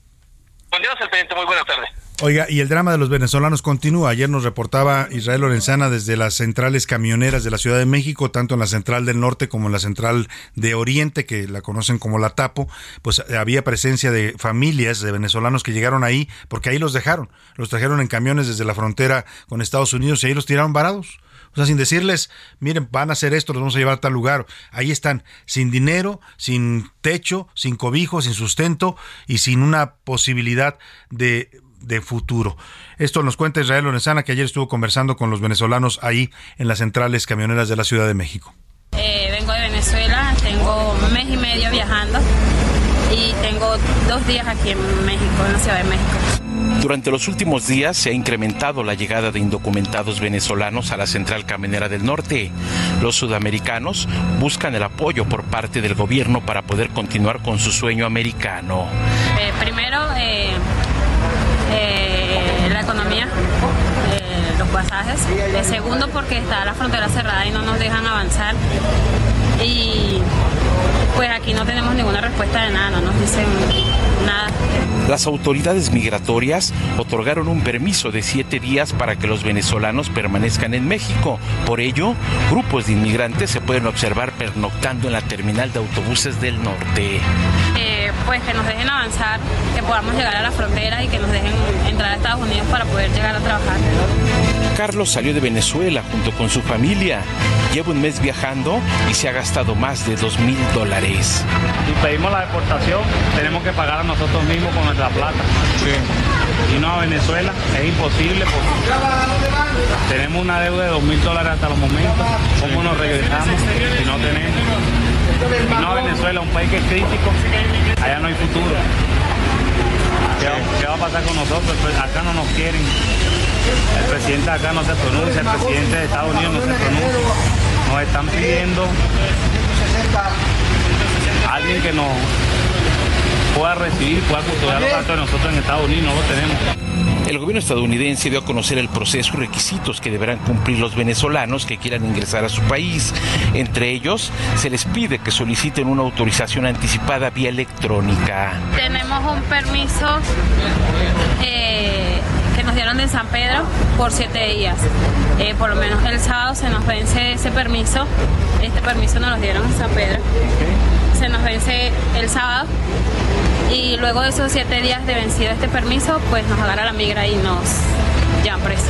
Continuamos el pendiente, muy buena tarde. Oiga, y el drama de los venezolanos continúa. Ayer nos reportaba Israel Lorenzana desde las centrales camioneras de la Ciudad de México, tanto en la central del norte como en la central de oriente, que la conocen como la Tapo, pues había presencia de familias de venezolanos que llegaron ahí, porque ahí los dejaron. Los trajeron en camiones desde la frontera con Estados Unidos y ahí los tiraron varados. O sea, sin decirles, miren, van a hacer esto, los vamos a llevar a tal lugar. Ahí están, sin dinero, sin techo, sin cobijo, sin sustento y sin una posibilidad de de futuro. Esto nos cuenta Israel Lorenzana, que ayer estuvo conversando con los venezolanos ahí en las centrales camioneras de la Ciudad de México. Eh, vengo de Venezuela, tengo un mes y medio viajando y tengo dos días aquí en México, en la Ciudad de México. Durante los últimos días se ha incrementado la llegada de indocumentados venezolanos a la central camionera del norte. Los sudamericanos buscan el apoyo por parte del gobierno para poder continuar con su sueño americano. Eh, primero, eh, economía, eh, los pasajes. Eh, segundo, porque está la frontera cerrada y no nos dejan avanzar. Y pues aquí no tenemos ninguna respuesta de nada, no nos dicen nada. Las autoridades migratorias otorgaron un permiso de siete días para que los venezolanos permanezcan en México. Por ello, grupos de inmigrantes se pueden observar pernoctando en la terminal de autobuses del norte. Eh, pues que nos dejen avanzar, que podamos llegar a la frontera y que nos dejen entrar a Estados Unidos para poder llegar a trabajar. Carlos salió de Venezuela junto con su familia. Lleva un mes viajando y se ha gastado más de dos mil dólares. Si pedimos la deportación, tenemos que pagar a nosotros mismos con nuestra plata. Y no a Venezuela, es imposible porque tenemos una deuda de dos mil dólares hasta los momentos. ¿Cómo nos regresamos si no tenemos? No Venezuela, un país que es crítico, allá no hay futuro. ¿Qué, va- qué va a pasar con nosotros? Pues acá no nos quieren. El presidente acá no se pronuncia, el presidente de Estados Unidos no se pronuncia. Nos están pidiendo alguien que nos pueda recibir, pueda custodiar los de nosotros en Estados Unidos, no lo tenemos. El gobierno estadounidense dio a conocer el proceso y requisitos que deberán cumplir los venezolanos que quieran ingresar a su país. Entre ellos, se les pide que soliciten una autorización anticipada vía electrónica. Tenemos un permiso eh, que nos dieron de San Pedro por siete días. Eh, por lo menos el sábado se nos vence ese permiso. Este permiso nos lo dieron en San Pedro. Se nos vence el sábado y luego de esos siete días de vencido este permiso, pues nos agarra la migra y nos llevan preso.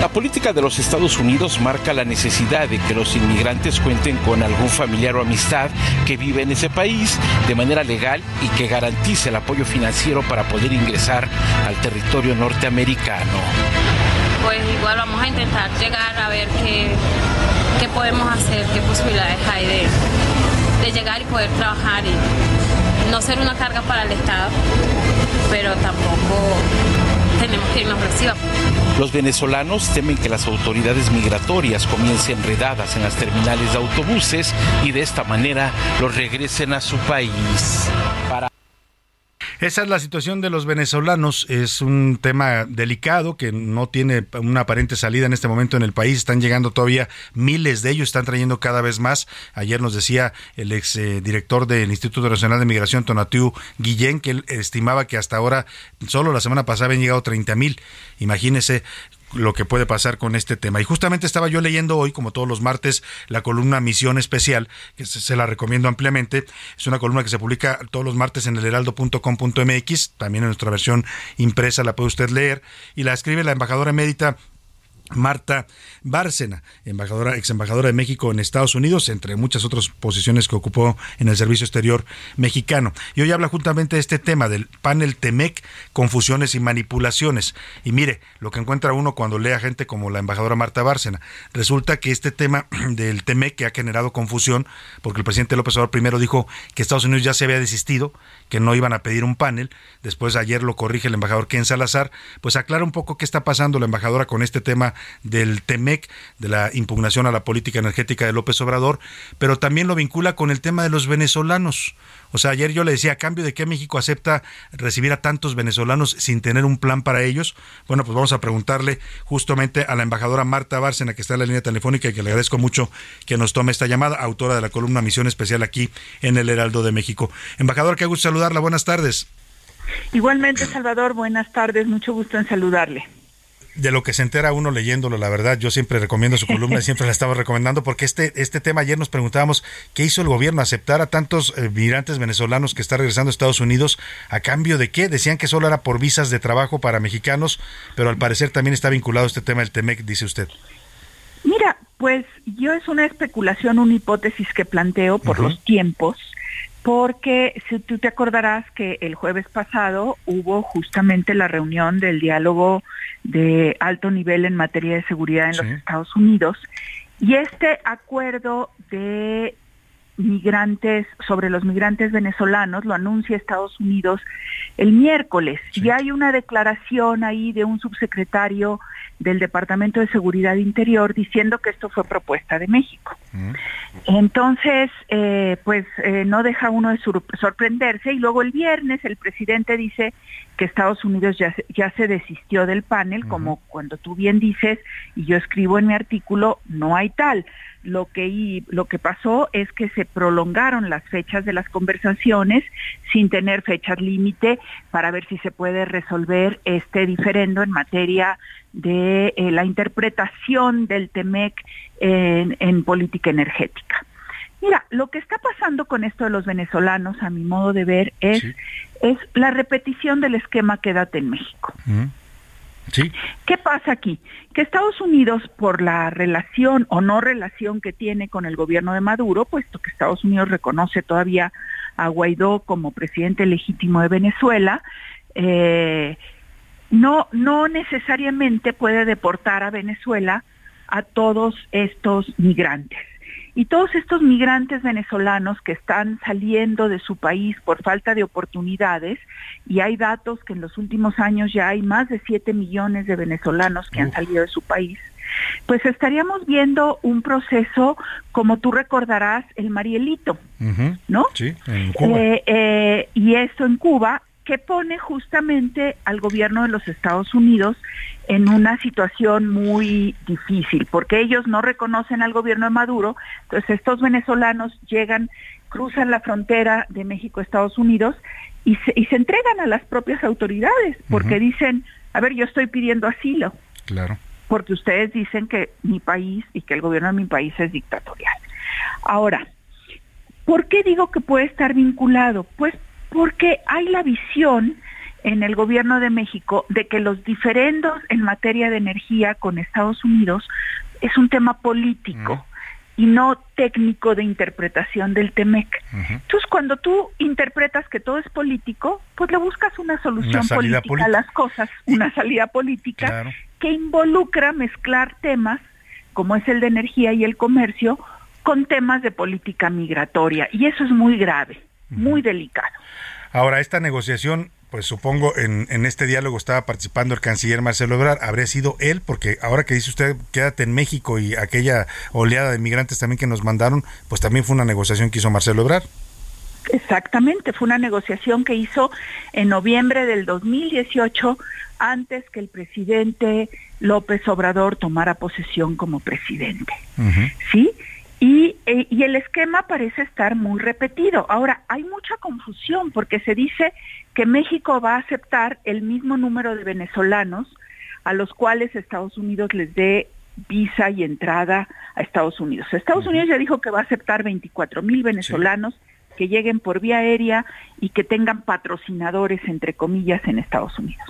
La política de los Estados Unidos marca la necesidad de que los inmigrantes cuenten con algún familiar o amistad que vive en ese país de manera legal y que garantice el apoyo financiero para poder ingresar al territorio norteamericano. Pues igual vamos a intentar llegar a ver qué, qué podemos hacer, qué posibilidades hay de, de llegar y poder trabajar y no ser una carga para el Estado, pero tampoco tenemos que irnos reciba. Los venezolanos temen que las autoridades migratorias comiencen redadas en las terminales de autobuses y de esta manera los regresen a su país. Para Esa es la situación de los venezolanos. Es un tema delicado que no tiene una aparente salida en este momento en el país. Están llegando todavía miles de ellos, están trayendo cada vez más. Ayer nos decía el ex eh, director del Instituto Nacional de Migración, Tonatiu Guillén, que él estimaba que hasta ahora, solo la semana pasada, habían llegado 30 mil. Imagínese lo que puede pasar con este tema. Y justamente estaba yo leyendo hoy, como todos los martes, la columna Misión Especial, que se, la recomiendo ampliamente. Es una columna que se publica todos los martes en el heraldo.com.mx, también en nuestra versión impresa la puede usted leer, y la escribe la embajadora emérita Marta Bárcena, embajadora, ex embajadora de México en Estados Unidos, entre muchas otras posiciones que ocupó en el Servicio Exterior mexicano. Y hoy habla justamente de este tema del panel TEMEC, confusiones y manipulaciones. Y mire, lo que encuentra uno cuando lee a gente como la embajadora Marta Bárcena, resulta que este tema (clears throat) del TEMEC que ha generado confusión, porque el presidente López Obrador primero dijo que Estados Unidos ya se había desistido, que no iban a pedir un panel, después ayer lo corrige el embajador Ken Salazar, pues aclara un poco qué está pasando la embajadora con este tema del TEMEC, de la impugnación a la política energética de López Obrador, pero también lo vincula con el tema de los venezolanos. O sea, ayer yo le decía, a cambio de que México acepta recibir a tantos venezolanos sin tener un plan para ellos, bueno, pues vamos a preguntarle justamente a la embajadora Marta Bárcena, que está en la línea telefónica y que le agradezco mucho que nos tome esta llamada, autora de la columna Misión Especial aquí en el Heraldo de México. Embajador, qué gusto saludarla, buenas tardes. Igualmente, Salvador, buenas tardes, mucho gusto en saludarle de lo que se entera uno leyéndolo, la verdad, yo siempre recomiendo su columna, (laughs) siempre la estaba recomendando, porque este, este tema ayer nos preguntábamos qué hizo el gobierno, aceptar a tantos eh, migrantes venezolanos que están regresando a Estados Unidos, a cambio de qué, decían que solo era por visas de trabajo para mexicanos, pero al parecer también está vinculado este tema del TEMEC, dice usted. Mira, pues yo es una especulación, una hipótesis que planteo por los tiempos, porque si tú te acordarás que el jueves pasado hubo justamente la reunión del diálogo de alto nivel en materia de seguridad en los Estados Unidos y este acuerdo de migrantes sobre los migrantes venezolanos lo anuncia Estados Unidos el miércoles. Y hay una declaración ahí de un subsecretario del Departamento de Seguridad Interior diciendo que esto fue propuesta de México. Entonces, eh, pues eh, no deja uno de sorprenderse y luego el viernes el presidente dice que Estados Unidos ya, ya se desistió del panel, como cuando tú bien dices, y yo escribo en mi artículo, no hay tal. Lo que, lo que pasó es que se prolongaron las fechas de las conversaciones sin tener fechas límite para ver si se puede resolver este diferendo en materia de eh, la interpretación del TEMEC en, política energética. Mira, lo que está pasando con esto de los venezolanos, a mi modo de ver, es, es la repetición del esquema Quédate en México. ¿Qué pasa aquí? Que Estados Unidos, por la relación o no relación que tiene con el gobierno de Maduro, puesto que Estados Unidos reconoce todavía a Guaidó como presidente legítimo de Venezuela, eh, no, no necesariamente puede deportar a Venezuela a todos estos migrantes. Y todos estos migrantes venezolanos que están saliendo de su país por falta de oportunidades, y hay datos que en los últimos años ya hay más de 7 millones de venezolanos que han salido de su país, pues estaríamos viendo un proceso, como tú recordarás, el Marielito, ¿no? Sí, en Cuba. Eh, eh, y esto en Cuba, que pone justamente al gobierno de los Estados Unidos en una situación muy difícil, porque ellos no reconocen al gobierno de Maduro, entonces estos venezolanos llegan, cruzan la frontera de México a Estados Unidos y se, y se entregan a las propias autoridades, porque dicen, a ver, yo estoy pidiendo asilo. Claro. Porque ustedes dicen que mi país y que el gobierno de mi país es dictatorial. Ahora, ¿por qué digo que puede estar vinculado? Pues porque hay la visión en el gobierno de México de que los diferendos en materia de energía con Estados Unidos es un tema político y no técnico de interpretación del TEMEC. Entonces, cuando tú interpretas que todo es político, pues le buscas una solución política, a las cosas, una salida política que involucra mezclar temas como es el de energía y el comercio con temas de política migratoria. Y eso es muy grave, muy delicado. Ahora, esta negociación, pues supongo en, en, este diálogo estaba participando el canciller Marcelo Ebrard, habría sido él, porque ahora que dice usted, quédate en México y aquella oleada de migrantes también que nos mandaron, pues también fue una negociación que hizo Marcelo Ebrard. Exactamente, fue una negociación que hizo en noviembre del 2018, antes que el presidente López Obrador tomara posesión como presidente. ¿Sí? Y, eh, y, el esquema parece estar muy repetido. Ahora, hay mucha confusión porque se dice que México va a aceptar el mismo número de venezolanos a los cuales Estados Unidos les dé visa y entrada a Estados Unidos. Estados Unidos ya dijo que va a aceptar 24 mil venezolanos que lleguen por vía aérea y que tengan patrocinadores, entre comillas, en Estados Unidos.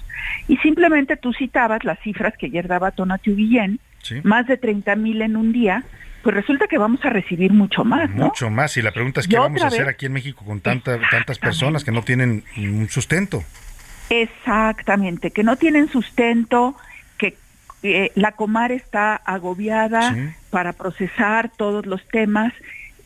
Y simplemente tú citabas las cifras que ayer daba Tonatiuh Guillén, Sí. más de 30 mil en un día, pues resulta que vamos a recibir mucho más, ¿no? Mucho más. Y la pregunta es qué vamos a hacer aquí en México con tanta, tantas personas que no tienen un sustento. Exactamente, que no tienen sustento, que eh, la Comar está agobiada Sí. para procesar todos los temas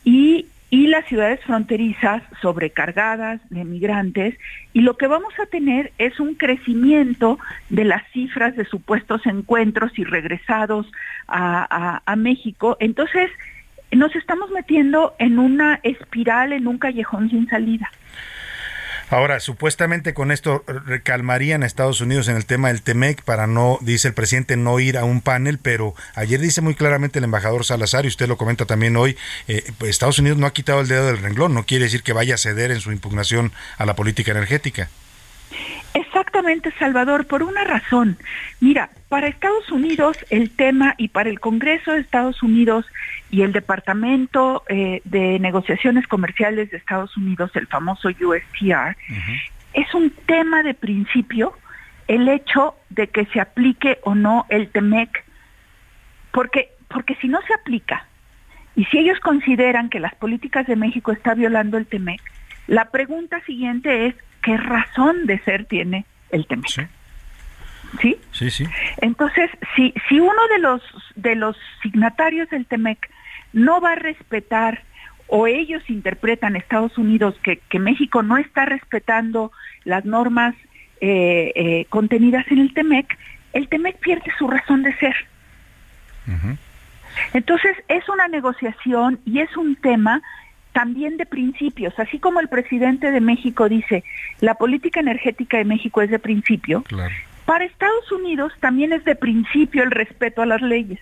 y, y las ciudades fronterizas sobrecargadas de migrantes y lo que vamos a tener es un crecimiento de las cifras de supuestos encuentros y regresados a, México. Entonces, nos estamos metiendo en una espiral, en un callejón sin salida. Ahora, supuestamente con esto eh, calmarían a Estados Unidos en el tema del TEMEC para no, dice el presidente, no ir a un panel, pero ayer dice muy claramente el embajador Salazar, y usted lo comenta también hoy, eh, pues Estados Unidos no ha quitado el dedo del renglón, no quiere decir que vaya a ceder en su impugnación a la política energética. Exactamente, Salvador, por una razón. Mira, para Estados Unidos el tema y para el Congreso de Estados Unidos y el Departamento eh, de Negociaciones Comerciales de Estados Unidos, el famoso USTR, es un tema de principio el hecho de que se aplique o no el TEMEC, porque, porque si no se aplica y si ellos consideran que las políticas de México está violando el TEMEC, la pregunta siguiente es, ¿qué razón de ser tiene el TEMEC? ¿Sí? Sí, sí. Entonces, si, si uno de los, de los signatarios del TEMEC no va a respetar o ellos interpretan Estados Unidos que, que México no está respetando las normas eh, eh, contenidas en el TEMEC, el TEMEC pierde su razón de ser. Entonces, es una negociación y es un tema también de principios, así como el presidente de México dice, la política energética de México es de principio, para Estados Unidos también es de principio el respeto a las leyes.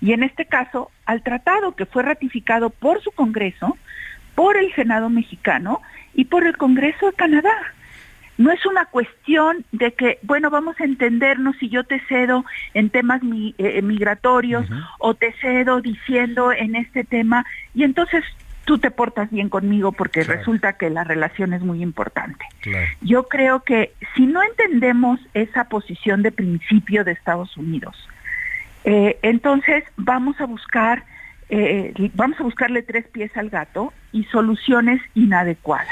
Y en este caso, al tratado que fue ratificado por su Congreso, por el Senado mexicano y por el Congreso de Canadá. No es una cuestión de que, bueno, vamos a entendernos si yo te cedo en temas mi- eh, migratorios o te cedo diciendo en este tema. Y entonces tú te portas bien conmigo porque resulta que la relación es muy importante. Yo creo que si no entendemos esa posición de principio de Estados Unidos, eh, entonces vamos a buscar, eh, vamos a buscarle tres pies al gato y soluciones inadecuadas.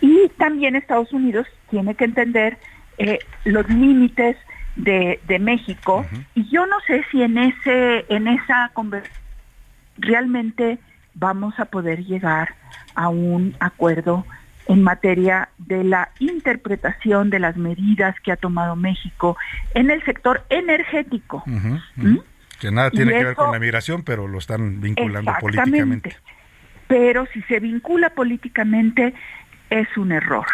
Y también Estados Unidos tiene que entender eh, los límites de, de México y yo no sé si en ese en esa conversación realmente vamos a poder llegar a un acuerdo en materia de la interpretación de las medidas que ha tomado México en el sector energético. Ujú. Que nada tiene Y que ver con la migración, pero lo están vinculando políticamente. Pero si se vincula políticamente es un error.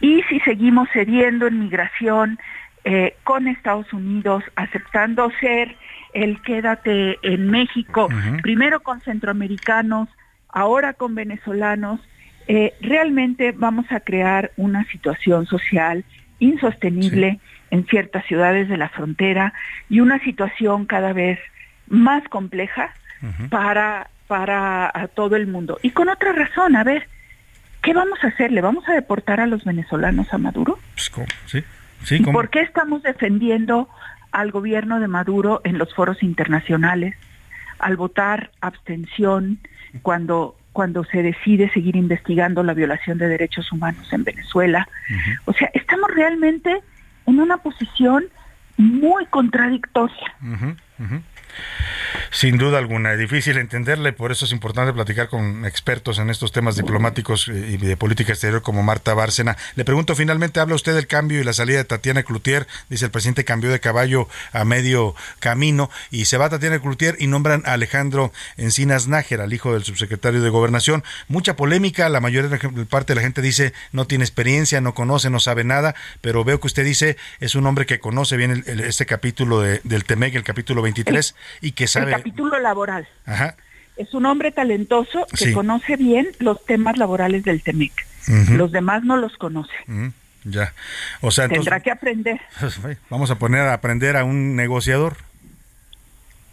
Y si seguimos cediendo en migración eh, con Estados Unidos, aceptando ser el quédate en México, primero con centroamericanos, ahora con venezolanos, eh, realmente vamos a crear una situación social insostenible en ciertas ciudades de la frontera y una situación cada vez más compleja para, para a todo el mundo. Y con otra razón, a ver, ¿qué vamos a hacer? ¿Le vamos a deportar a los venezolanos a Maduro? Pues, ¿cómo? Sí, sí, ¿Y por qué estamos defendiendo al gobierno de Maduro en los foros internacionales al votar abstención cuando cuando se decide seguir investigando la violación de derechos humanos en Venezuela? O sea, estamos realmente en una posición muy contradictoria. Sin duda alguna, es difícil entenderle, por eso es importante platicar con expertos en estos temas diplomáticos y de política exterior como Marta Bárcena. Le pregunto finalmente, habla usted del cambio y la salida de Tatiana Cloutier, dice el presidente cambió de caballo a medio camino y se va Tatiana Cloutier y nombran a Alejandro Encinas Nájera, al hijo del subsecretario de Gobernación. Mucha polémica, la la parte de la gente dice no tiene experiencia, no conoce, no sabe nada, pero veo que usted dice es un hombre que conoce bien el- el- este capítulo de- del TEMEC, el capítulo 23, y que El sabe... capítulo laboral. Ajá. Es un hombre talentoso que Sí. conoce bien los temas laborales del TEMEC. Los demás no los conoce. Mm, ya. O sea, entonces Tendrá que aprender (laughs) vamos a poner a aprender a un negociador.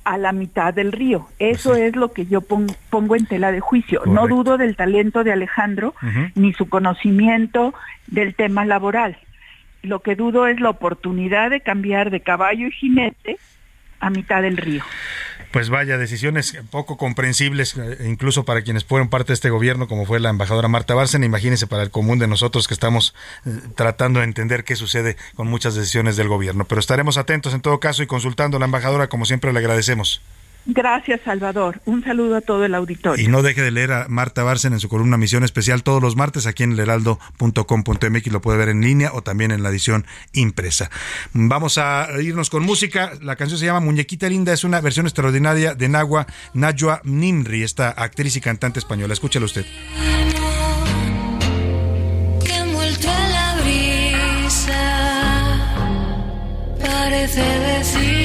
a la mitad del río. Eso es lo que yo pon- pongo en tela de juicio. No dudo del talento de Alejandro ni su conocimiento del tema laboral. Lo que dudo es la oportunidad de cambiar de caballo y jinete a mitad del río. Pues vaya, decisiones poco comprensibles, eh, incluso para quienes fueron parte de este gobierno, como fue la embajadora Marta Bárcena. Imagínense para el común de nosotros que estamos eh, tratando de entender qué sucede con muchas decisiones del gobierno. Pero estaremos atentos en todo caso y consultando a la embajadora, como siempre le agradecemos. Gracias, Salvador. Un saludo a todo el auditorio. Y no deje de leer a Marta Bárcena en su columna Misión Especial todos los martes aquí en elheraldo.com.mx. Lo puede ver en línea o también en la edición impresa. Vamos a irnos con música. La canción se llama Muñequita Linda. Es una versión extraordinaria de Nagua Najwa Nimri, esta actriz y cantante española. Escúchalo usted. que envuelto a la brisa parece decir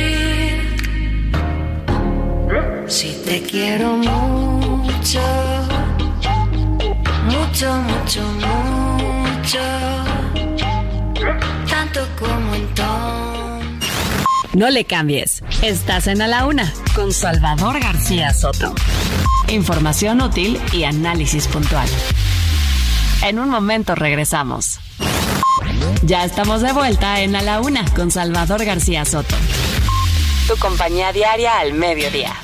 te quiero mucho mucho mucho mucho tanto como entonces No le cambies. Estás en A la Una con Salvador García Soto. Información útil y análisis puntual. En un momento regresamos. Ya estamos de vuelta en A la Una con Salvador García Soto. Tu compañía diaria al mediodía.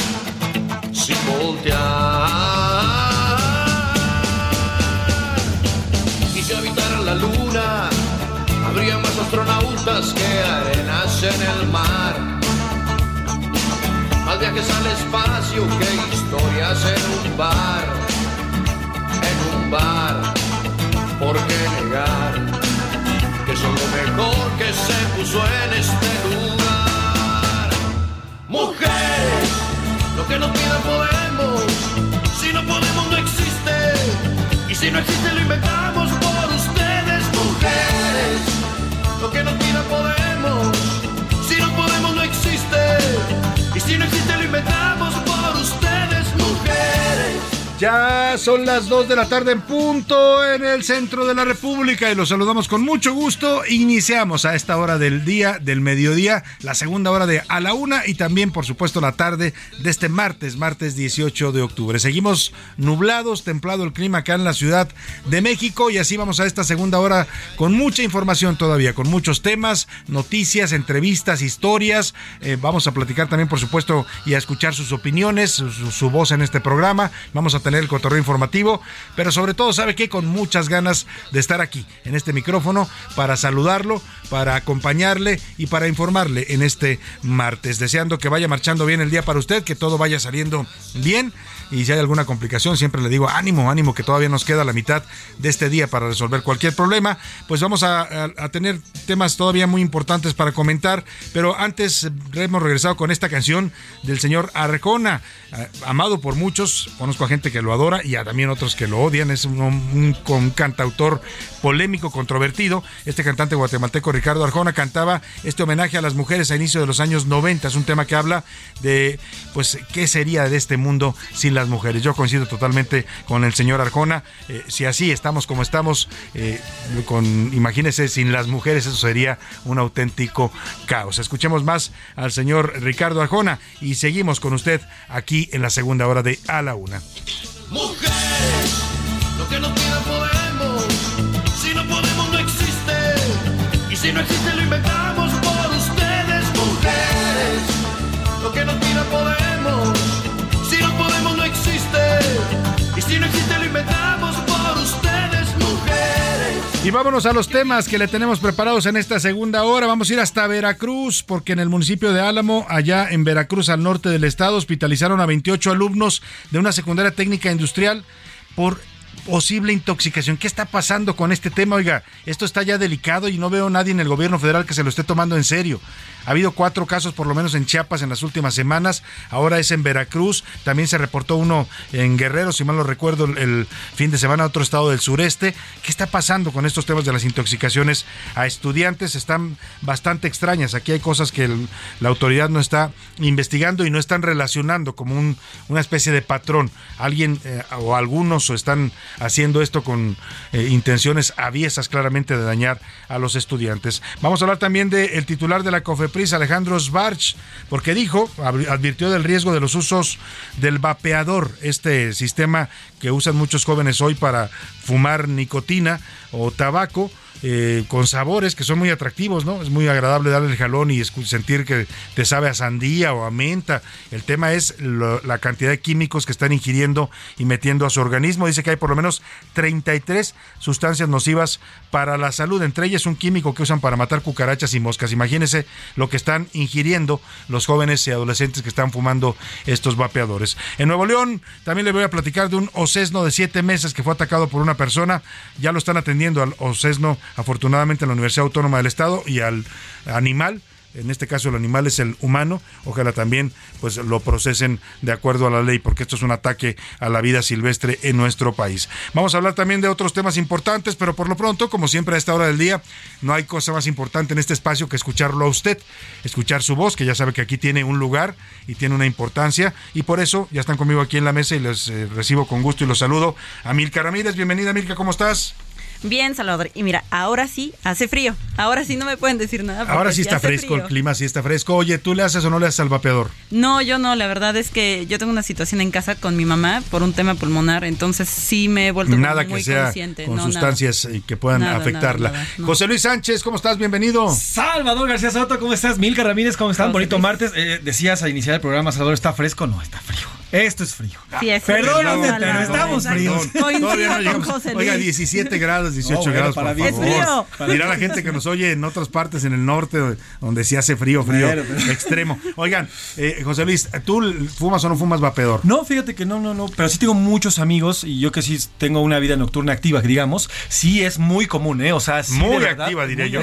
sin voltear. Y si habitaran la luna, habría más astronautas que arenas en el mar. Más viajes al espacio que historias en un bar, en un bar. ¿Por qué negar que son lo mejor que se puso en este lugar? Mujeres, lo que nos pidan podemos, si no podemos no existe, y si no existe lo inventamos por ustedes, mujeres, lo que nos pidan podemos, si no podemos no existe, y si no existe lo inventamos Ya son las 2 de la tarde en punto en el centro de la República y los saludamos con mucho gusto. Iniciamos a esta hora del día, del mediodía, la segunda hora de a la una y también, por supuesto, la tarde de este martes, martes 18 de octubre. Seguimos nublados, templado el clima acá en la Ciudad de México y así vamos a esta segunda hora con mucha información todavía, con muchos temas, noticias, entrevistas, historias. Eh, vamos a platicar también, por supuesto, y a escuchar sus opiniones, su, su voz en este programa. Vamos a tener el cotorreo informativo, pero sobre todo, ¿sabe qué? Con muchas ganas de estar aquí, en este micrófono, para saludarlo, para acompañarle y para informarle en este martes. Deseando que vaya marchando bien el día para usted, que todo vaya saliendo bien. Y si hay alguna complicación, siempre le digo ánimo, ánimo, que todavía nos queda la mitad de este día para resolver cualquier problema. Pues vamos a, tener temas todavía muy importantes para comentar, pero antes eh, hemos regresado con esta canción del señor Arjona, eh, amado por muchos, conozco a gente que lo adora y también otros que lo odian, es un, un- cantautor polémico, controvertido. Este cantante guatemalteco Ricardo Arjona cantaba este homenaje a las mujeres a inicio de los años 90, es un tema que habla de pues qué sería de este mundo sin las mujeres. Yo coincido totalmente con el señor Arjona, Eh, si así estamos como estamos, eh, con imagínese sin las mujeres eso sería un auténtico caos. Escuchemos más al señor Ricardo Arjona y seguimos con usted aquí en la segunda hora de A la Una. Mujeres, lo que si no podemos no existe, y si no existe lo inventamos Y vámonos a los temas que le tenemos preparados en esta segunda hora. Vamos a ir hasta Veracruz, porque en el municipio de Álamo, allá en Veracruz, al norte del estado, hospitalizaron a 28 alumnos de una secundaria técnica industrial por posible intoxicación. ¿Qué está pasando con este tema? Oiga, esto está ya delicado y no veo nadie en el gobierno federal que se lo esté tomando en serio. Ha habido cuatro casos, por lo menos en Chiapas, en las últimas semanas. Ahora es en Veracruz. También se reportó uno en Guerrero, si mal lo recuerdo, el fin de semana, otro estado del sureste. ¿Qué está pasando con estos temas de las intoxicaciones a estudiantes? Están bastante extrañas. Aquí hay cosas que la autoridad no está investigando y no están relacionando como un- una especie de patrón. Alguien eh, o algunos están haciendo esto con eh, intenciones aviesas claramente de dañar a los estudiantes. Vamos a hablar también del titular de la Alejandro Svarch, porque dijo, advirtió del riesgo de los usos del vapeador, este sistema que usan muchos jóvenes hoy para fumar nicotina o tabaco. Eh, con sabores que son muy atractivos, ¿no? Es muy agradable darle el jalón y sentir que te sabe a sandía o a menta. El tema es la cantidad de químicos que están ingiriendo y metiendo a su organismo. Dice que hay por lo menos 33 sustancias nocivas para la salud. Entre ellas un químico que usan para matar cucarachas y moscas. Imagínense lo que están ingiriendo los jóvenes y adolescentes que están fumando estos vapeadores. En Nuevo León también le voy a platicar de un osesno de siete meses que fue atacado por una persona. Ya lo están atendiendo al osesno, afortunadamente, en la Universidad Autónoma del Estado y al animal. En este caso el animal es el humano, ojalá también pues lo procesen de acuerdo a la ley, porque esto es un ataque a la vida silvestre en nuestro país. Vamos a hablar también de otros temas importantes, pero por lo pronto, como siempre a esta hora del día, no hay cosa más importante en este espacio que escucharlo a usted, escuchar su voz, que ya sabe que aquí tiene un lugar y tiene una importancia, y por eso ya están conmigo aquí en la mesa y les eh, recibo con gusto y los saludo a Milka Ramírez. Bienvenida Milka, ¿cómo estás? Bien, Salvador. Y mira, ahora sí hace frío. Ahora sí no me pueden decir nada. Ahora sí está fresco, el clima sí está fresco. Oye, ¿tú le haces o no le haces al vapeador? No, yo no. La verdad es que yo tengo una situación en casa con mi mamá por un tema pulmonar. Entonces sí me he vuelto nada muy que sea consciente. con No, nada. sustancias eh, que puedan Nada, afectarla. nada, nada, no. José Luis Sánchez, ¿cómo estás? Bienvenido. Salvador García Soto, ¿cómo estás? Milka Ramírez, ¿cómo están? José Bonito Luis. martes. Eh, decías al iniciar el programa, Salvador, ¿está fresco? No, está frío. Esto es frío. Sí, es frío. Perdóname, Salvador. pero estamos fríos. Todavía no llegamos. Oiga, Luis. 17 grados, (laughs) 18 No, bueno, grados, para por favor. Es frío. Dirá la gente que nos oye en otras partes en el norte, donde sí hace frío, frío pero- extremo. Oigan, eh, José Luis, ¿tú fumas o no fumas vapeador? No, fíjate que no, no, no, pero sí tengo muchos amigos y yo que sí tengo una vida nocturna activa, que digamos, sí es muy común, ¿eh? O sea, sí Muy verdad, activa, diría (laughs) muy yo.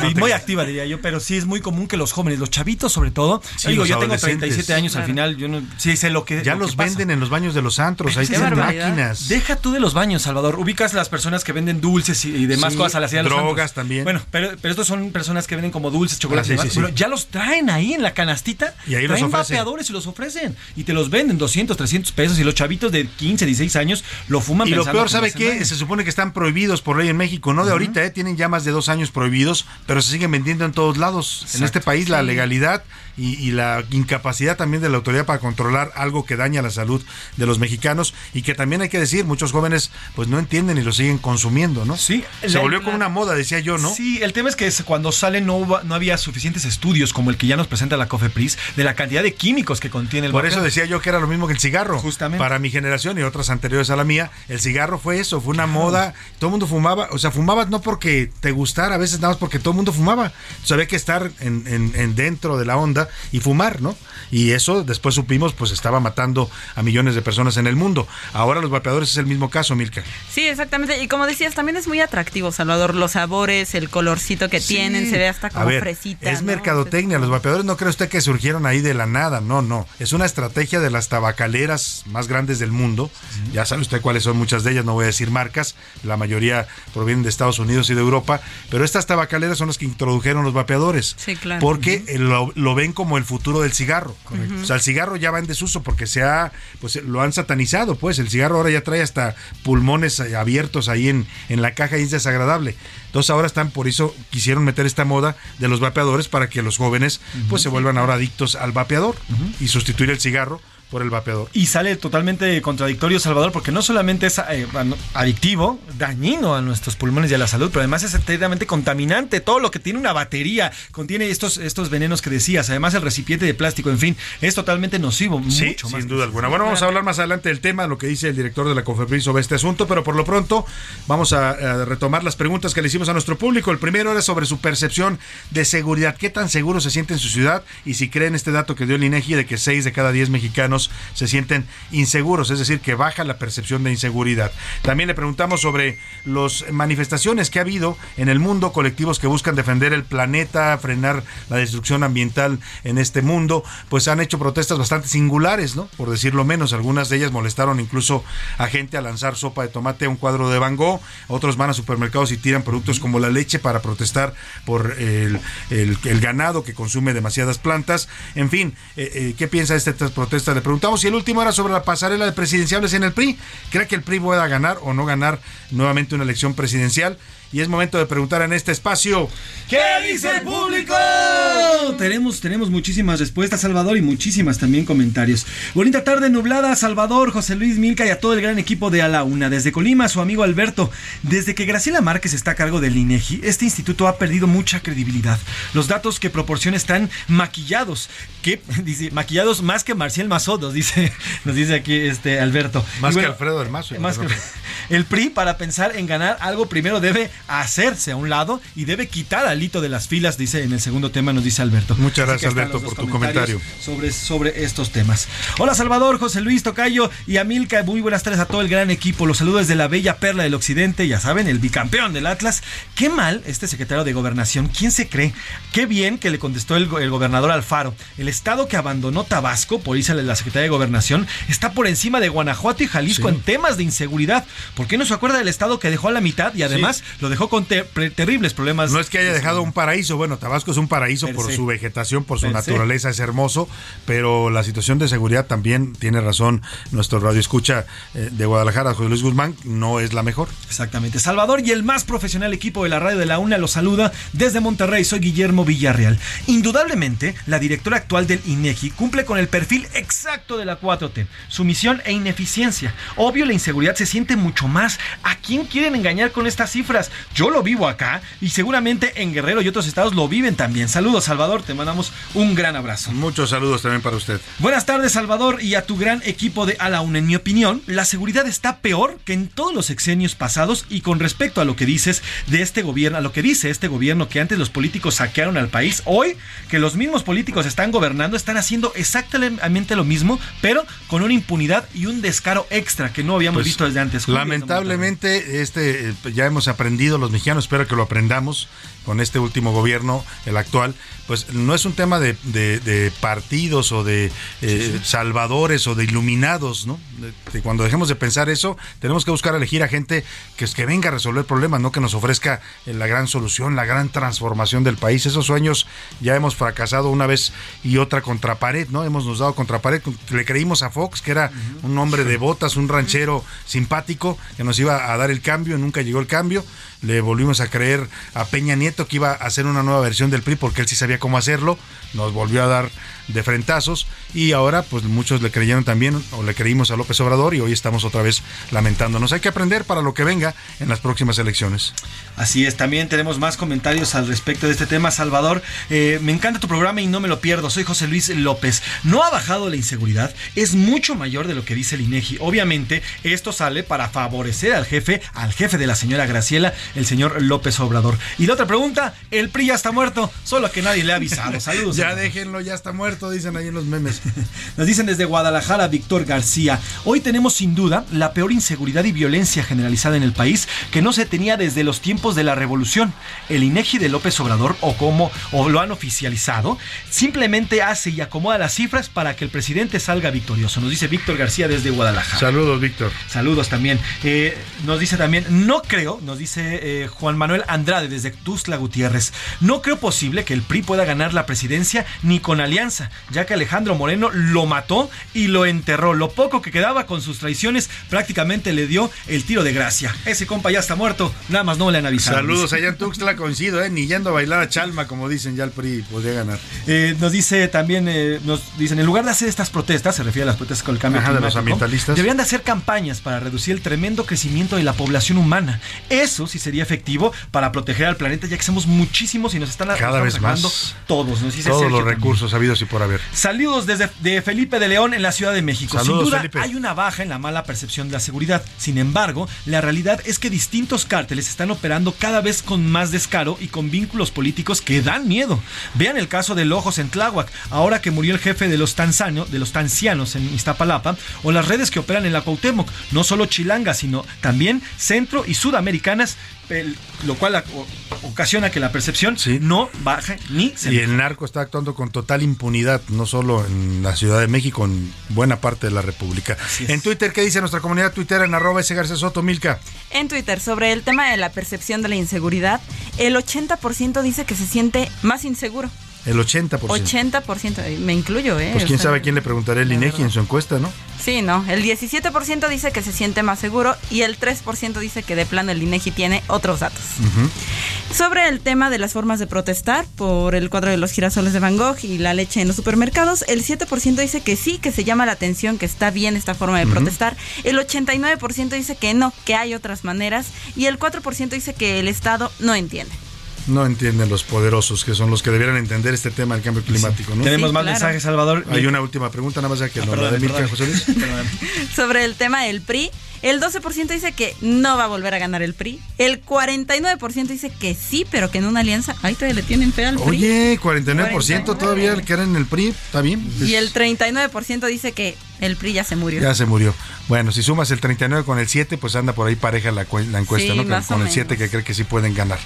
Sí, muy activa, diría yo, pero sí es muy común que los jóvenes, los chavitos sobre todo, Sí, digo, yo tengo adolescentes. 37 años al final, yo no, sí sé lo que Ya lo que los pasa. venden en los baños de los antros, ahí tienen barbaridad. máquinas. Deja tú de los baños, Salvador. Ubicas las personas que venden dulces y, y demás Sí, cosas a la de los drogas también. Bueno, pero, pero estos son personas que venden como dulces, chocolates Ah, sí, y demás. sí. Bueno, ya los traen ahí en la canastita. Y ahí los traen ofrecen. vapeadores y los ofrecen. Y te los venden 200, 300 pesos. Y los chavitos de 15, 16 años lo fuman Y lo peor, ¿sabe qué? Se supone que están prohibidos por ley en México, no de ahorita, ¿eh? tienen ya más de dos años prohibidos, pero se siguen vendiendo en todos lados. En este país la legalidad y, y la incapacidad también de la autoridad para controlar algo que daña la salud de los mexicanos y que también hay que decir, muchos jóvenes pues no entienden y lo siguen consumiendo, ¿no? Sí. Se volvió la- como una moda, decía yo, ¿no? Sí, el tema es que cuando sale no, no había suficientes estudios como el que ya nos presenta la COFEPRIS de la cantidad de químicos que contiene el Por eso decía yo que era lo mismo que el cigarro. Justamente. Para mi generación y otras anteriores a la mía, el cigarro fue eso, fue una moda. Todo el mundo fumaba, o sea, fumabas no porque te gustara, a veces nada más porque todo el mundo fumaba. Entonces había que estar en, en- en dentro de la onda y fumar, ¿no? Y eso después supimos, pues estaba matando a millones de personas en el mundo. Ahora los vapeadores es el mismo caso, Milka. Sí, exactamente. Y como decías, también es muy atractivo, Salvador. Los sabores, el colorcito que tienen, se ve hasta como A ver, fresita. Es ¿no? mercadotecnia. Los vapeadores no cree usted que surgieron ahí de la nada. No, no. Es una estrategia de las tabacaleras más grandes del mundo. Ya sabe usted cuáles son muchas de ellas. No voy a decir marcas. La mayoría provienen de Estados Unidos y de Europa. Pero estas tabacaleras son las que introdujeron los vapeadores. Sí, claro. Porque lo, lo ven como el futuro del cigarro. O sea, el cigarro ya va en desuso porque se ha, pues lo han satanizado, pues. El cigarro ahora ya trae hasta pulmones eh, abiertos ahí en, en la caja y es desagradable. Entonces ahora están, por eso quisieron meter esta moda de los vapeadores para que los jóvenes pues se vuelvan ahora adictos al vapeador y sustituir el cigarro por el vapeador. Y sale totalmente contradictorio, Salvador, porque no solamente es eh, adictivo, dañino a nuestros pulmones y a la salud, pero además es enteramente contaminante. Todo lo que tiene una batería contiene estos, estos venenos que decías. Además, el recipiente de plástico, en fin, es totalmente nocivo. Sí, mucho más sin duda alguna. Bueno, vamos a hablar más adelante del tema, lo que dice el director de la COFEPRIS sobre este asunto, pero por lo pronto vamos a, a retomar las preguntas que le hicimos a nuestro público. El primero era sobre su percepción de seguridad. ¿Qué tan seguro se siente en su ciudad? Y si creen este dato que dio el INEGI de que 6 de cada 10 mexicanos se sienten inseguros, es decir, que baja la percepción de inseguridad. También le preguntamos sobre las manifestaciones que ha habido en el mundo, colectivos que buscan defender el planeta, frenar la destrucción ambiental en este mundo, pues han hecho protestas bastante singulares, ¿no? Por decirlo menos, algunas de ellas molestaron incluso a gente a lanzar sopa de tomate a un cuadro de Van otros van a supermercados y tiran productos como la leche para protestar por el ganado que consume demasiadas plantas. En fin, eh, eh, ¿qué piensa de estas protestas? Preguntamos y el último era sobre la pasarela de presidenciables en el PRI. ¿Cree que el PRI pueda ganar o no ganar nuevamente una elección presidencial? Y es momento de preguntar en este espacio. ¿Qué dice el público? Tenemos, tenemos muchísimas respuestas, Salvador, y muchísimas también comentarios. Bonita tarde nublada, Salvador, José Luis Milca y a todo el gran equipo de A la Una. Desde Colima, su amigo Alberto. Desde que Graciela Márquez está a cargo del INEGI, este instituto ha perdido mucha credibilidad. Los datos que proporciona están maquillados. Que, (laughs) dice, maquillados más que Marcial Mazodos, dice, (laughs) nos dice aquí este Alberto. Más que Alfredo del Mazo. más que- (laughs) el PRI, para pensar en ganar algo, primero debe hacerse a un lado y debe quitar al hito de las filas, dice en el segundo tema, nos dice Alberto. Muchas gracias, Alberto, por tu comentario. Sobre, sobre estos temas. Hola, Salvador, José Luis Tocayo y Amilca. Muy buenas tardes a todo el gran equipo. Los saludos desde la bella perla del occidente, ya saben, el bicampeón del Atlas. Qué mal este secretario de Gobernación. ¿Quién se cree? Qué bien que le contestó el, go- el gobernador Alfaro. El estado que abandonó Tabasco, por irse a la Secretaría de Gobernación, está por encima de Guanajuato y Jalisco Sí. en temas de inseguridad. ¿Por qué no se acuerda del estado que dejó a la mitad y además lo dejó con te- pre- terribles problemas? No es que haya dejado un paraíso, bueno, Tabasco es un paraíso por su vegetación, por su naturaleza, es hermoso, pero la situación de seguridad también tiene razón nuestro radio escucha eh, de Guadalajara, José Luis Guzmán, no es la mejor. Exactamente. Salvador y el más profesional equipo de la radio de la UNA los saluda desde Monterrey. Soy Guillermo Villarreal. Indudablemente, la directora actual del INEGI cumple con el perfil exacto de la 4T. Sumisión e ineficiencia. Obvio, la inseguridad se siente mucho más. ¿A quién quieren engañar con estas cifras? Yo lo vivo acá y seguramente en Guerrero y otros estados lo viven también. Saludos, Salvador. Te mandamos un gran abrazo. Muchos saludos también para usted. Buenas tardes, Salvador, y a tu gran equipo de A la Una. En mi opinión, la seguridad está peor que en todos los sexenios pasados y con respecto a lo que dices de este gobierno, a lo que dice este gobierno que antes los políticos saquearon al país, hoy que los mismos políticos están gobernando, están haciendo exactamente lo mismo, pero con una impunidad y un descaro extra que no habíamos Pues, visto desde antes. Lamentablemente, este eh, ya hemos aprendido los mexicanos, espero que lo aprendamos con este último gobierno, el actual, pues no es un tema de, de- de partidos o de eh, salvadores o de iluminados, ¿no? De- cuando dejemos de pensar eso, tenemos que buscar elegir a gente que, es- que venga a resolver problemas, no que nos ofrezca eh, la gran solución, la gran transformación del país. Esos sueños ya hemos fracasado una vez y otra contra pared, ¿no? Hemos nos dado contra pared. Le creímos a Fox, que era un hombre de botas, un ranchero simpático, que nos iba a dar el cambio, nunca llegó el cambio. Le volvimos a creer a Peña Nieto que iba a hacer una nueva versión del PRI porque él sí sabía cómo hacerlo. Nos volvió a dar de frentazos y ahora pues muchos le creyeron también o le creímos a López Obrador y hoy estamos otra vez lamentándonos. Hay que aprender para lo que venga en las próximas elecciones. Así es, también tenemos más comentarios al respecto de este tema. Salvador, eh, me encanta tu programa y no me lo pierdo. Soy José Luis López. No ha bajado la inseguridad, es mucho mayor de lo que dice el INEGI. Obviamente, esto sale para favorecer al jefe, al jefe de la señora Graciela, el señor López Obrador. Y la otra pregunta, el PRI ya está muerto, solo que nadie le ha avisado. (laughs) Saludos. ya déjenlo, ya está muerto, dicen ahí en los memes. (laughs) Nos dicen desde Guadalajara, Víctor García. Hoy tenemos sin duda la peor inseguridad y violencia generalizada en el país que no se tenía desde los tiempos de la revolución. El INEGI de López Obrador, o como o lo han oficializado, simplemente hace y acomoda las cifras para que el presidente salga victorioso. Nos dice Víctor García desde Guadalajara. Saludos, Víctor. Saludos también. Eh, nos dice también, no creo, nos dice eh, Juan Manuel Andrade desde Tuzla Gutiérrez, no creo posible que el PRI pueda ganar la presidencia ni con alianza, ya que Alejandro Moreno lo mató y lo enterró. Lo poco que quedaba con sus traiciones prácticamente le dio el tiro de gracia. Ese compa ya está muerto, nada más no le han avisado. Saludos allá en Tuxtla, coincido, ¿eh? Ni yendo a bailar a Chalma, como dicen, ya el PRI podría ganar. Eh, nos dice también, eh, nos dicen, en lugar de hacer estas protestas, se refiere a las protestas con el cambio Ajá, de los ambientalistas. deberían de hacer campañas para reducir el tremendo crecimiento de la población humana. Eso sí sería efectivo para proteger al planeta, ya que somos muchísimos y nos están Cada vez más. todos. Nos dice Todos Sergio los recursos habidos y por haber. Saludos desde de Felipe de León en la Ciudad de México. Saludos, Sin duda Felipe. hay una baja en la mala percepción de la seguridad. Sin embargo, la realidad es que distintos cárteles están operando cada vez con más descaro y con vínculos políticos que dan miedo. Vean el caso de Lojos en Tláhuac, ahora que murió el jefe de los tanzano- de los tancianos en Iztapalapa, o las redes que operan en la Cuauhtémoc, no solo chilangas, sino también centro y sudamericanas, el- lo cual o- ocasiona que la percepción no baje ni se Y el narco está actuando con total impunidad, no solo en la Ciudad de México, en buena parte de la República. En Twitter, ¿qué dice nuestra comunidad Twitter en arroba ese García Soto, Milka? En Twitter, sobre el tema de la percepción de la inseguridad, el 80% dice que se siente más inseguro. El 80%. 80%, me incluyo, ¿eh? Pues O quién sea, sabe quién le preguntaré el INEGI en su encuesta, ¿no? Sí, no. El 17% dice que se siente más seguro y el 3% dice que de plano el INEGI tiene otros datos. Sobre el tema de las formas de protestar por el cuadro de los girasoles de Van Gogh y la leche en los supermercados, el 7% dice que sí, que se llama la atención, que está bien esta forma de protestar. El 89% dice que no, que hay otras maneras. Y el 4% dice que el Estado no entiende. No entienden los poderosos, que son los que debieran entender este tema del cambio climático, ¿no? Tenemos Sí, más claro. mensajes, Salvador. Hay una última pregunta, nada más ya que perdón, dé Milka, perdón. José Luis. (laughs) Sobre el tema del PRI, el 12% dice que no va a volver a ganar el PRI. El 49% dice que sí, pero que en una alianza. Ahí todavía le tienen fe al PRI. Oye, 49% todavía el que era en el PRI, está bien. Y el 39% dice que el PRI ya se murió. Ya se murió. Bueno, si sumas el 39 con el 7, pues anda por ahí pareja la, la encuesta, Sí, ¿no? Con, el menos. 7 que cree que sí pueden ganar.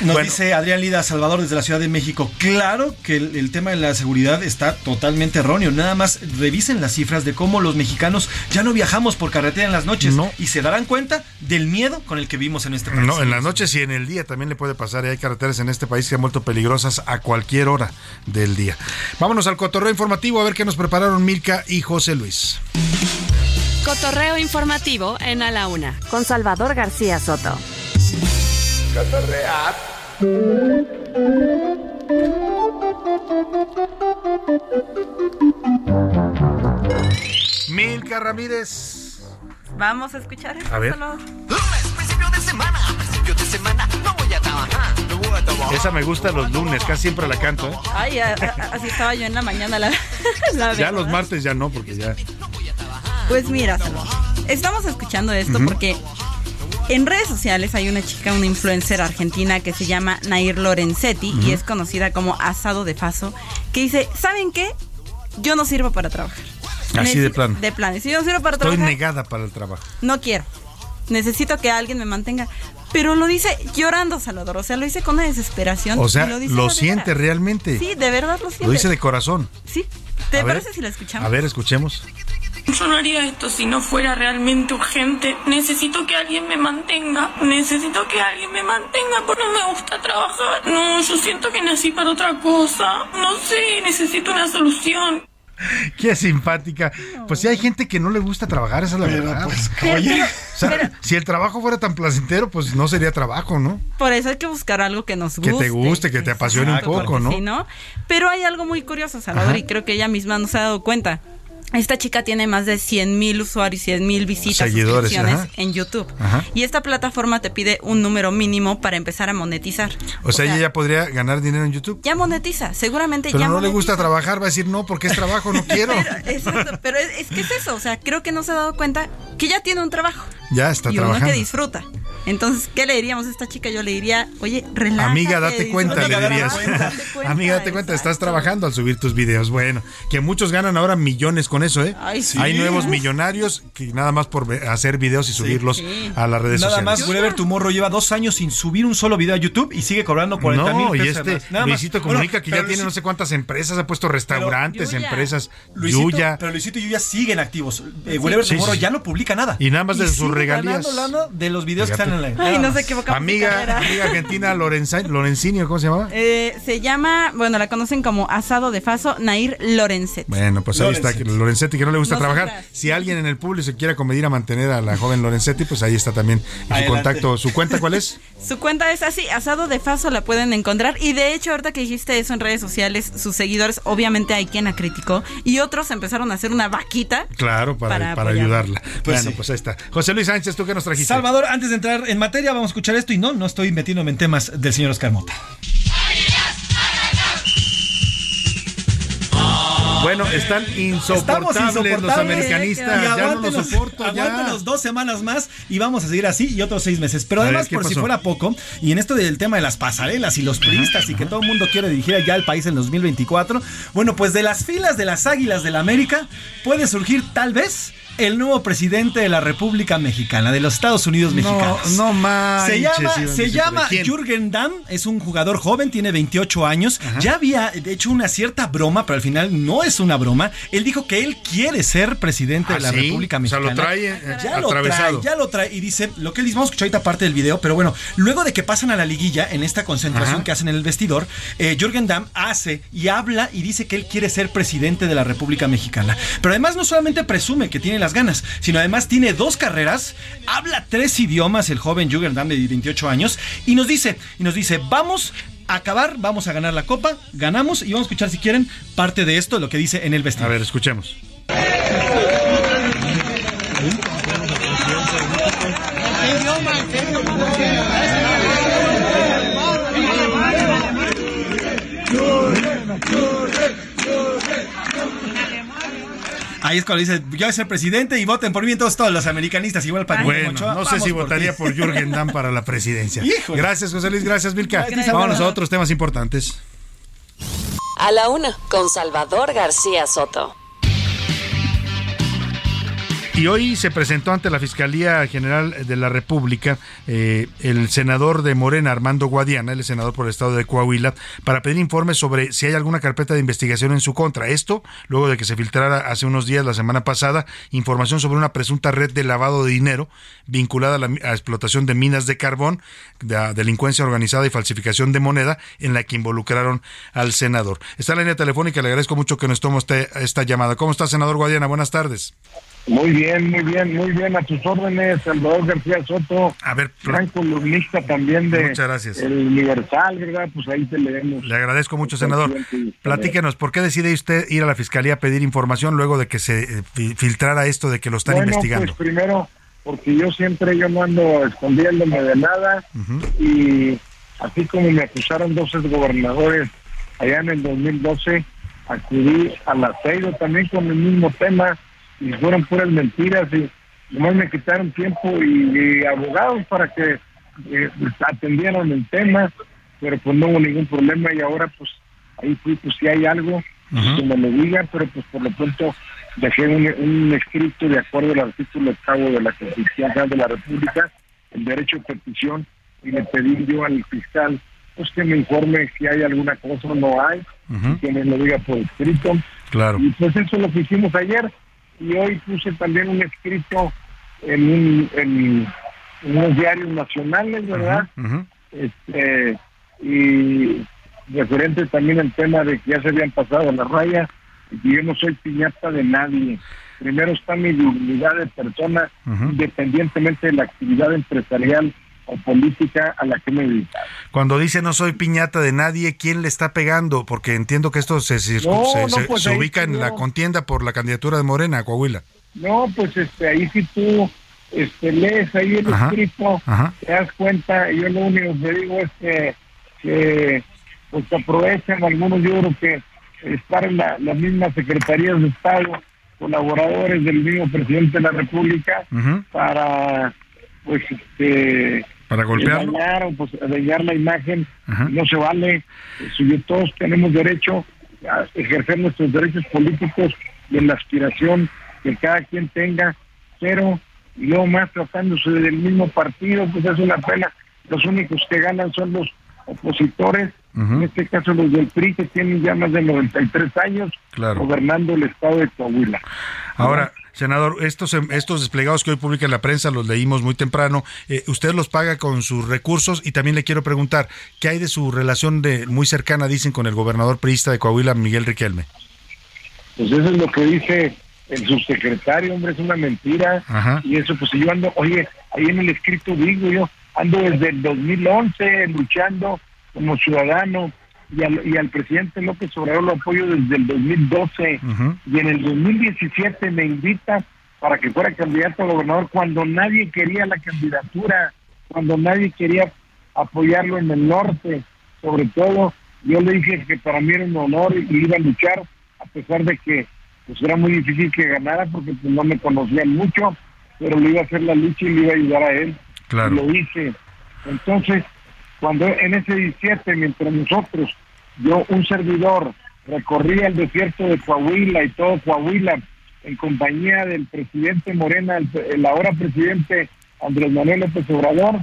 Nos Bueno. dice Adrián Lida Salvador desde la Ciudad de México. Claro que el, el tema de la seguridad está totalmente erróneo. Nada más revisen las cifras de cómo los mexicanos ya no viajamos por carretera en las noches y se darán cuenta del miedo con el que vivimos en este país. No, en las noches y en el día también le puede pasar. Y hay carreteras en este país que han vuelto peligrosas a cualquier hora del día. Vámonos al cotorreo informativo a ver qué nos prepararon Milka y José Luis. Cotorreo informativo en A la Una con Salvador García Soto. Milka Ramírez. Vamos a escuchar esto. A ver. solo. Principio de semana, principio de semana, Esa me gusta los lunes, casi siempre la canto. ¿eh? Ay, a- a- así estaba yo en la mañana. La, (laughs) la Ya los martes ya no, porque ya. Pues mira, estamos escuchando esto porque en redes sociales hay una chica, una influencer argentina que se llama Nair Lorenzetti y es conocida como Asado de Faso, que dice, ¿saben qué? Yo no sirvo para trabajar. Así de plano. De plano. Si yo no sirvo para Estoy trabajar, negada para el trabajo. no quiero. Necesito que alguien me mantenga. Pero lo dice llorando, Salvador. O sea, lo dice con una desesperación. O sea, lo siente realmente. Sí, de verdad lo siente. Lo dice de corazón. Sí. ¿Te A ver. parece si lo escuchamos? A ver, escuchemos. Yo no haría esto si no fuera realmente urgente. Necesito que alguien me mantenga. Necesito que alguien me mantenga porque no me gusta trabajar. No, yo siento que nací para otra cosa. No sé, necesito una solución. (laughs) Qué simpática. Pues sí, hay gente que no le gusta trabajar, esa es la verdad. Pero- Oye, pero- (laughs) o sea, pero- si el trabajo fuera tan placentero, pues no sería trabajo, ¿no? Por eso hay que buscar algo que nos Que guste. te guste, que te apasione un poco, ¿no? Pero hay algo muy curioso, Salvador, Ajá. y creo que ella misma no se ha dado cuenta. Esta chica tiene más de 100 mil usuarios, 100 mil visitas, Seguidores, suscripciones ajá. en YouTube. Ajá. Y esta plataforma te pide un número mínimo para empezar a monetizar. O sea, ella ya podría ganar dinero en YouTube. ya monetiza, seguramente Pero ya no le gusta trabajar, va a decir no, porque es trabajo, no (laughs) quiero. Exacto, pero es, es que es eso, o sea, creo que no se ha dado cuenta que ya tiene un trabajo Ya está y uno trabajando. que disfruta. Entonces, ¿qué le diríamos a esta chica? Yo le diría, oye, relájate. Amiga, date cuenta, le dirías. (laughs) Amiga, date cuenta, estás trabajando al subir tus videos. Bueno, que muchos ganan ahora millones con eso, ¿eh? Ay, sí. Hay nuevos millonarios que nada más por hacer videos y subirlos Sí. a las redes Nada sociales. más, Wherever Tomorrow lleva dos años sin subir un solo video a YouTube y sigue cobrando 40 mil No, y este. Nada más. Luisito Bueno, comunica que pero ya tiene no sé cuántas empresas, ha puesto restaurantes, Yuya. empresas, Luisito, Yuya. Pero Luisito y Yuya siguen activos. Eh, Wherever Sí, Tomorrow sí. ya no publica nada. Y nada más de sus regalías. ganando lana de los videos Fíjate. que están en la. Ay, no sé qué Amiga, amiga argentina Lorenzini, ¿o ¿cómo se llamaba? Eh, se llama, bueno, la conocen como Asado de Faso, Nair Lorenzetti. Bueno, pues ahí está, Lorenzetti, que no le gusta trabajar. Si alguien en el público se quiere acomedir a mantener a la joven Lorenzetti, pues ahí está también en su contacto. ¿Su cuenta cuál es? (laughs) Su cuenta es así, Asado de Faso la pueden encontrar y de hecho ahorita que dijiste eso en redes sociales, sus seguidores obviamente hay quien la criticó y otros empezaron a hacer una vaquita. Claro, para, Para ayudarla. Pues bueno, sí. pues ahí está. José Luis Sánchez, ¿tú qué nos trajiste? Salvador, antes de entrar en materia, vamos a escuchar esto y no, no estoy metiéndome en temas del señor Oscar Mota. Bueno, están insoportables, los insoportables. americanistas. Y Ya no los aguántenos- soporto. Ya. Aguántenos dos semanas más y vamos a seguir así y otros seis meses. Pero ver, además, ¿qué por si fuera poco, y en esto del tema de las pasarelas y los turistas y que todo el mundo quiere dirigir ya al país en 2024, bueno, pues de las filas de las Águilas del la América puede surgir tal vez el nuevo presidente de la República Mexicana, de los Estados Unidos No, mexicanos. no manches, Se llama, se llama. Jürgen Damm, es un jugador joven, tiene 28 años. Ya había, hecho, una cierta broma, pero al final no es una broma. Él dijo que él quiere ser presidente ¿Ah, de la sí? República O sea, Mexicana. lo trae, eh, ya lo trae, ya lo trae. Y dice, lo que él dice, vamos a escuchar ahorita parte del video, pero bueno, luego de que pasan a la liguilla, en esta concentración Ajá. que hacen en el vestidor, eh, Jürgen Damm hace y habla y dice que él quiere ser presidente de la República Mexicana. Pero además no solamente presume que tiene las ganas, sino además tiene dos carreras, habla tres idiomas el joven Jürgen Damm de 28 años y nos dice, y nos dice, vamos a acabar, vamos a ganar la copa, ganamos y vamos a escuchar si quieren parte de esto, lo que dice en el vestidor. A ver, escuchemos. Ahí es cuando dice, yo voy a ser presidente y voten por mí entonces todos los americanistas, igual para Bueno, no sé si votaría por (laughs) Jürgen Damm para la presidencia. Híjole. Gracias, José Luis. Gracias, Milka. Gracias. Vámonos a otros temas importantes. A la una, con Salvador García Soto. Y hoy se presentó ante la Fiscalía General de la República eh, el senador de Morena, Armando Guadiana, el senador por el estado de Coahuila, para pedir informes sobre si hay alguna carpeta de investigación en su contra. Esto, luego de que se filtrara hace unos días, la semana pasada, información sobre una presunta red de lavado de dinero vinculada a la explotación de minas de carbón, de delincuencia organizada y falsificación de moneda, en la que involucraron al senador. Está la línea telefónica, le agradezco mucho que nos tomó este- esta llamada. ¿Cómo está, senador Guadiana? Buenas tardes. Muy bien, muy bien, muy bien. A tus órdenes, Salvador García Soto. A ver, gran columnista también de Muchas gracias. El Universal, ¿verdad? Pues ahí te leemos. Le agradezco mucho, senador. Platíquenos, ¿por qué decide usted ir a la fiscalía a pedir información luego de que se eh, fi- filtrara esto de que lo están bueno, investigando? pues primero, porque yo siempre yo no ando escondiéndome de nada y así como me acusaron dos gobernadores allá en el 2012, acudí a la CEIDO también con el mismo tema y fueron puras mentiras y nomás me quitaron tiempo y, y abogados para que eh, pues, atendieran el tema, pero pues no hubo ningún problema y ahora pues ahí fui, pues si hay algo, que me lo digan, pero pues por lo pronto dejé un, un escrito de acuerdo al artículo octavo de la Constitución de la República, el derecho de petición, y le pedí yo al fiscal pues que me informe si hay alguna cosa o no hay, que me lo diga por escrito. Claro. Y pues eso es lo que hicimos ayer. Y hoy puse también un escrito en, un, en, en unos diarios nacionales, ¿verdad? Este, y referente también al tema de que ya se habían pasado la raya y que yo no soy piñata de nadie. Primero está mi dignidad de persona, independientemente de la actividad empresarial o política a la que me dedico. Cuando dice no soy piñata de nadie, ¿quién le está pegando? Porque entiendo que esto se, No, se, no, pues se ubica en sí, la no. contienda por la candidatura de Morena a Coahuila. No, pues este, ahí si tú este, lees ahí el Ajá, escrito, ajá. te das cuenta, yo lo único que digo es que, que pues aprovechan algunos, yo creo que estar en la- las mismas secretarías de Estado, colaboradores del mismo presidente de la República, Ujú. para pues este Para golpearlo. dañar o pues dañar la imagen Ajá. no se vale yo- todos tenemos derecho a ejercer nuestros derechos políticos y en la aspiración que cada quien tenga pero y luego más tratándose del mismo partido pues es una pena los únicos que ganan son los opositores en este caso los del PRI que tienen ya más de 93 años Claro. gobernando el estado de Coahuila Ahora, senador, estos, em, estos desplegados que hoy publica en la prensa, los leímos muy temprano, eh, usted los paga con sus recursos y también le quiero preguntar, ¿qué hay de su relación de muy cercana, dicen, con el gobernador priista de Coahuila, Miguel Riquelme? Pues eso es lo que dice el subsecretario, hombre, es una mentira. Ajá. Y eso, pues yo ando, oye, ahí en el escrito digo yo, ando desde el 2011 luchando como ciudadano y al, y al presidente López Obrador lo apoyo desde el 2012 Ujú. y en el 2017 me invita para que fuera candidato a gobernador cuando nadie quería la candidatura. cuando nadie quería apoyarlo en el norte, sobre todo, yo le dije que para mí era un honor y iba a luchar, a pesar de que pues era muy difícil que ganara porque pues, no me conocían mucho, pero le iba a hacer la lucha y le iba a ayudar a él. Claro. Y lo hice. Entonces, cuando en ese 17, mientras nosotros, yo, un servidor, recorría el desierto de Coahuila y todo Coahuila en compañía del presidente Morena, el, el ahora presidente Andrés Manuel López Obrador,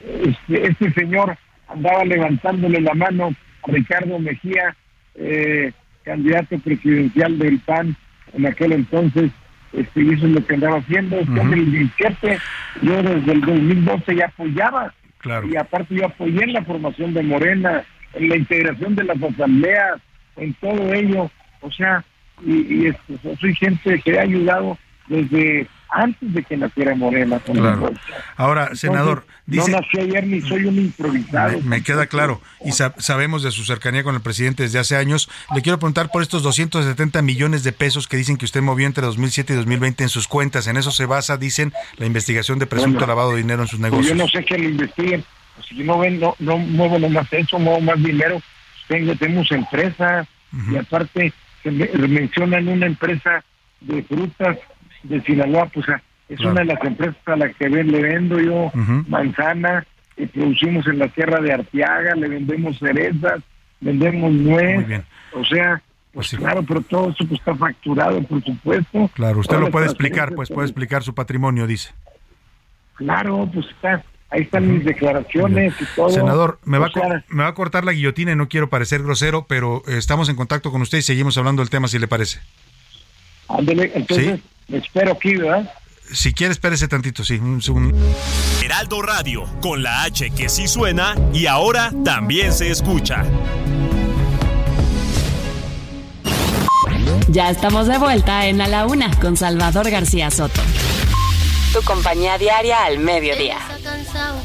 este, este señor andaba levantándole la mano a Ricardo Mejía, eh, candidato presidencial del PAN en aquel entonces, este, y eso es lo que andaba haciendo. Hombre, el 17, yo desde el 2012 ya apoyaba, Y aparte yo apoyé en la formación de Morena, en la integración de las asambleas, en todo ello, o sea, y, y soy gente que ha ayudado desde antes de que naciera Morena. con Claro. Ahora, Entonces, senador, dice... No nací ayer ni soy un improvisado. Me, me queda claro. Y sab- sabemos de su cercanía con el presidente desde hace años. Le quiero preguntar por estos 270 millones de pesos que dicen que usted movió entre 2007 y 2020 en sus cuentas. En eso se basa, dicen, la investigación de presunto Bueno, lavado de dinero en sus Pues negocios. yo no sé que lo investiguen. Pues si no ven, no, no muevo nomás eso, muevo más dinero. Tengo, tenemos empresa y aparte se me- mencionan una empresa de frutas de Sinaloa, pues ah, es Claro. una de las empresas a la que ven- le vendo yo manzana, que producimos en la tierra de Arteaga, le vendemos cerezas, vendemos nuez, o sea, pues claro, pero todo eso pues, está facturado, por supuesto. Claro, usted lo las puede explicar, pues puede explicar su patrimonio, dice. Claro, pues está, ahí están mis declaraciones y todo. Senador, me va, a me va a cortar la guillotina y no quiero parecer grosero, pero eh, estamos en contacto con usted y seguimos hablando del tema si le parece. entonces, me espero aquí, ¿verdad? Si quiere, espérese tantito, sí. Un segundo. Heraldo Radio, con la H que sí suena y ahora también se escucha. Ya estamos de vuelta en A la Una con Salvador García Soto. Tu compañía diaria al mediodía. Está cansado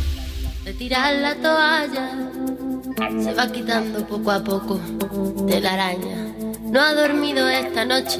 de tirar la toalla. Se va quitando poco a poco de la araña. No ha dormido esta noche,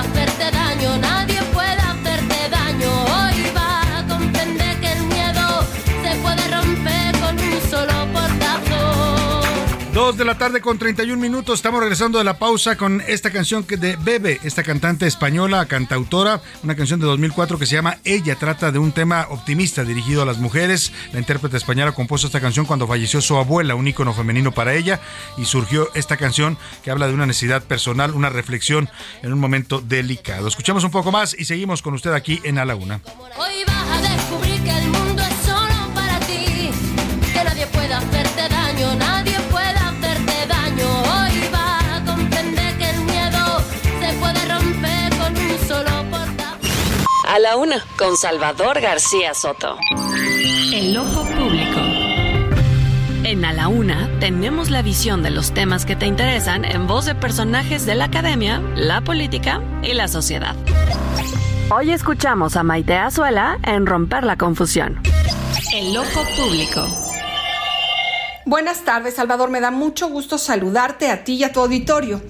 hacerte daño, nadie 2 de la tarde con 31 minutos. Estamos regresando de la pausa con esta canción de Bebe, esta cantante española, cantautora, una canción de 2004 que se llama Ella. Trata de un tema optimista dirigido a las mujeres. La intérprete española compuso esta canción cuando falleció su abuela, un ícono femenino para ella, y surgió esta canción que habla de una necesidad personal, una reflexión en un momento delicado. Escuchamos un poco más y seguimos con usted aquí en A la Una. Hoy vas a descubrir que el mundo A la Una con Salvador García Soto. El ojo público. En A la Una tenemos la visión de los temas que te interesan en voz de personajes de la academia, la política y la sociedad. Hoy escuchamos a Maite Azuela en Romper la Confusión. El ojo público. Buenas tardes, Salvador. Me da mucho gusto saludarte a ti y a tu auditorio.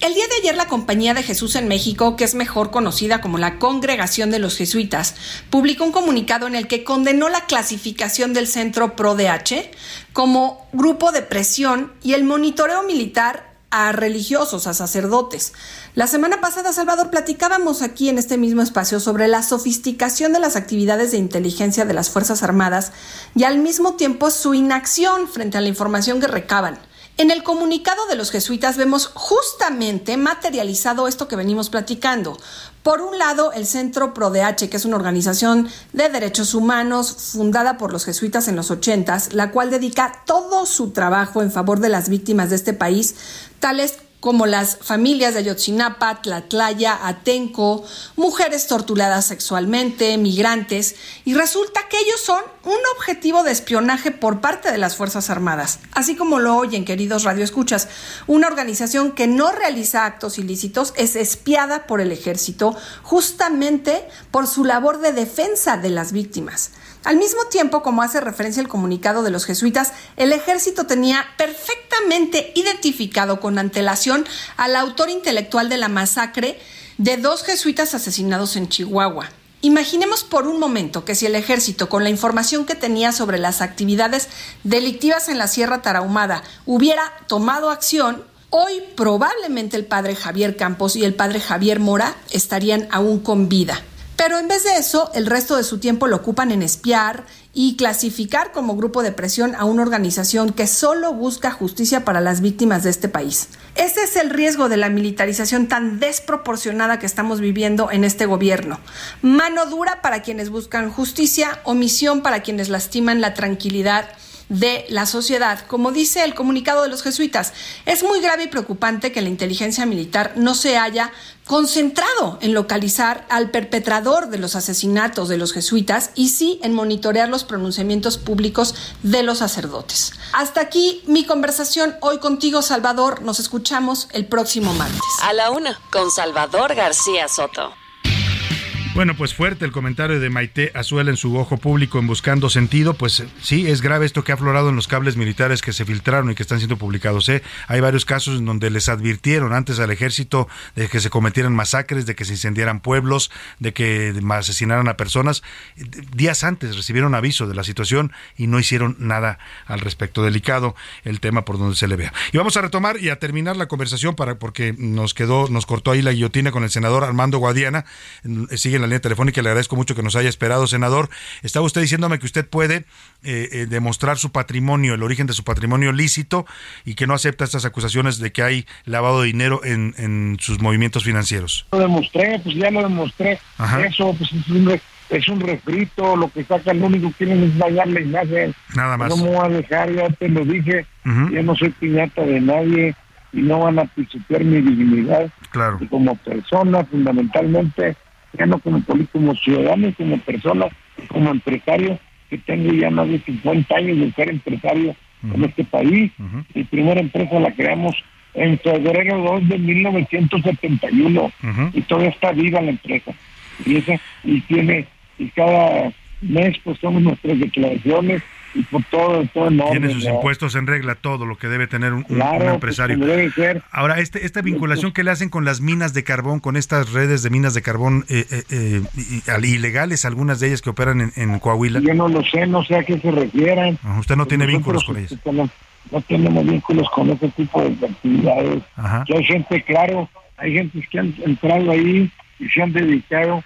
El día de ayer la Compañía de Jesús en México, que es mejor conocida como la Congregación de los Jesuitas, publicó un comunicado en el que condenó la clasificación del Centro ProDH como grupo de presión y el monitoreo militar a religiosos, a sacerdotes. La semana pasada, Salvador, platicábamos aquí en este mismo espacio sobre la sofisticación de las actividades de inteligencia de las Fuerzas Armadas y al mismo tiempo su inacción frente a la información que recaban. En el comunicado de los jesuitas vemos justamente materializado esto que venimos platicando. Por un lado, el Centro ProDH, que es una organización de derechos humanos fundada por los jesuitas en los ochentas, la cual dedica todo su trabajo en favor de las víctimas de este país, tales como las familias de Ayotzinapa, Tlatlaya, Atenco, mujeres torturadas sexualmente, migrantes, y resulta que ellos son un objetivo de espionaje por parte de las Fuerzas Armadas. Así como lo oyen, queridos radioescuchas, una organización que no realiza actos ilícitos es espiada por el ejército justamente por su labor de defensa de las víctimas. Al mismo tiempo, como hace referencia el comunicado de los jesuitas, el ejército tenía perfectamente identificado con antelación al autor intelectual de la masacre de dos jesuitas asesinados en Chihuahua. Imaginemos por un momento que si el ejército, con la información que tenía sobre las actividades delictivas en la Sierra Tarahumada, hubiera tomado acción, hoy probablemente el padre Javier Campos y el padre Javier Mora estarían aún con vida. Pero en vez de eso, el resto de su tiempo lo ocupan en espiar y clasificar como grupo de presión a una organización que solo busca justicia para las víctimas de este país. Ese es el riesgo de la militarización tan desproporcionada que estamos viviendo en este gobierno. Mano dura para quienes buscan justicia, omisión para quienes lastiman la tranquilidad de la sociedad. Como dice el comunicado de los jesuitas, es muy grave y preocupante que la inteligencia militar no se haya concentrado en localizar al perpetrador de los asesinatos de los jesuitas y sí en monitorear los pronunciamientos públicos de los sacerdotes. Hasta aquí mi conversación hoy contigo, Salvador. Nos escuchamos el próximo martes. A la una, con Salvador García Soto. Bueno, pues fuerte el comentario de Maite Azuela en su ojo público en Buscando Sentido. Pues sí, es grave esto que ha aflorado en los cables militares que se filtraron y que están siendo publicados. ¿eh? Hay varios casos en donde les advirtieron antes al ejército de que se cometieran masacres, de que se incendiaran pueblos, de que asesinaran a personas. Días antes recibieron aviso de la situación y no hicieron nada al respecto. Delicado el tema por donde se le vea. Y vamos a retomar y a terminar la conversación para porque nos quedó, nos cortó ahí la guillotina con el senador Armando Guadiana. Sigue en la línea telefónica. Le agradezco mucho que nos haya esperado, senador. Estaba usted diciéndome que usted puede eh, eh, demostrar su patrimonio, el origen de su patrimonio lícito y que no acepta estas acusaciones de que hay lavado de dinero en, en sus movimientos financieros. Lo demostré, pues ya lo demostré. Ajá. Eso pues es un, es un refrito, lo que sacan, lo único que quieren es dañar la imagen. Nada más. No me voy a dejar, ya te lo dije, Ujú. yo no soy piñata de nadie y no van a pisotear mi dignidad Claro. y como persona fundamentalmente, ya no como político, como ciudadano, como persona, como empresario, que tengo ya más de 50 años de ser empresario en este país. Mi primera empresa la creamos en febrero 2 de 1971 y todavía está viva la empresa. Y esa y tiene y cada mes pues somos nuestras declaraciones todo, todo. Tiene sus ¿no? impuestos en regla, todo lo que debe tener un, un- Claro, un empresario. como debe ser. Ahora, este, esta vinculación que le hacen con las minas de carbón, con estas redes de minas de carbón eh, eh, eh, ilegales, algunas de ellas que operan en, en Coahuila. Yo no lo sé, no sé a qué se refieran. Ajá, Usted no tiene vínculos con ellas. No, no tenemos vínculos con ese tipo de actividades. Ajá. Hay gente, claro, hay gente que han entrado ahí y se han dedicado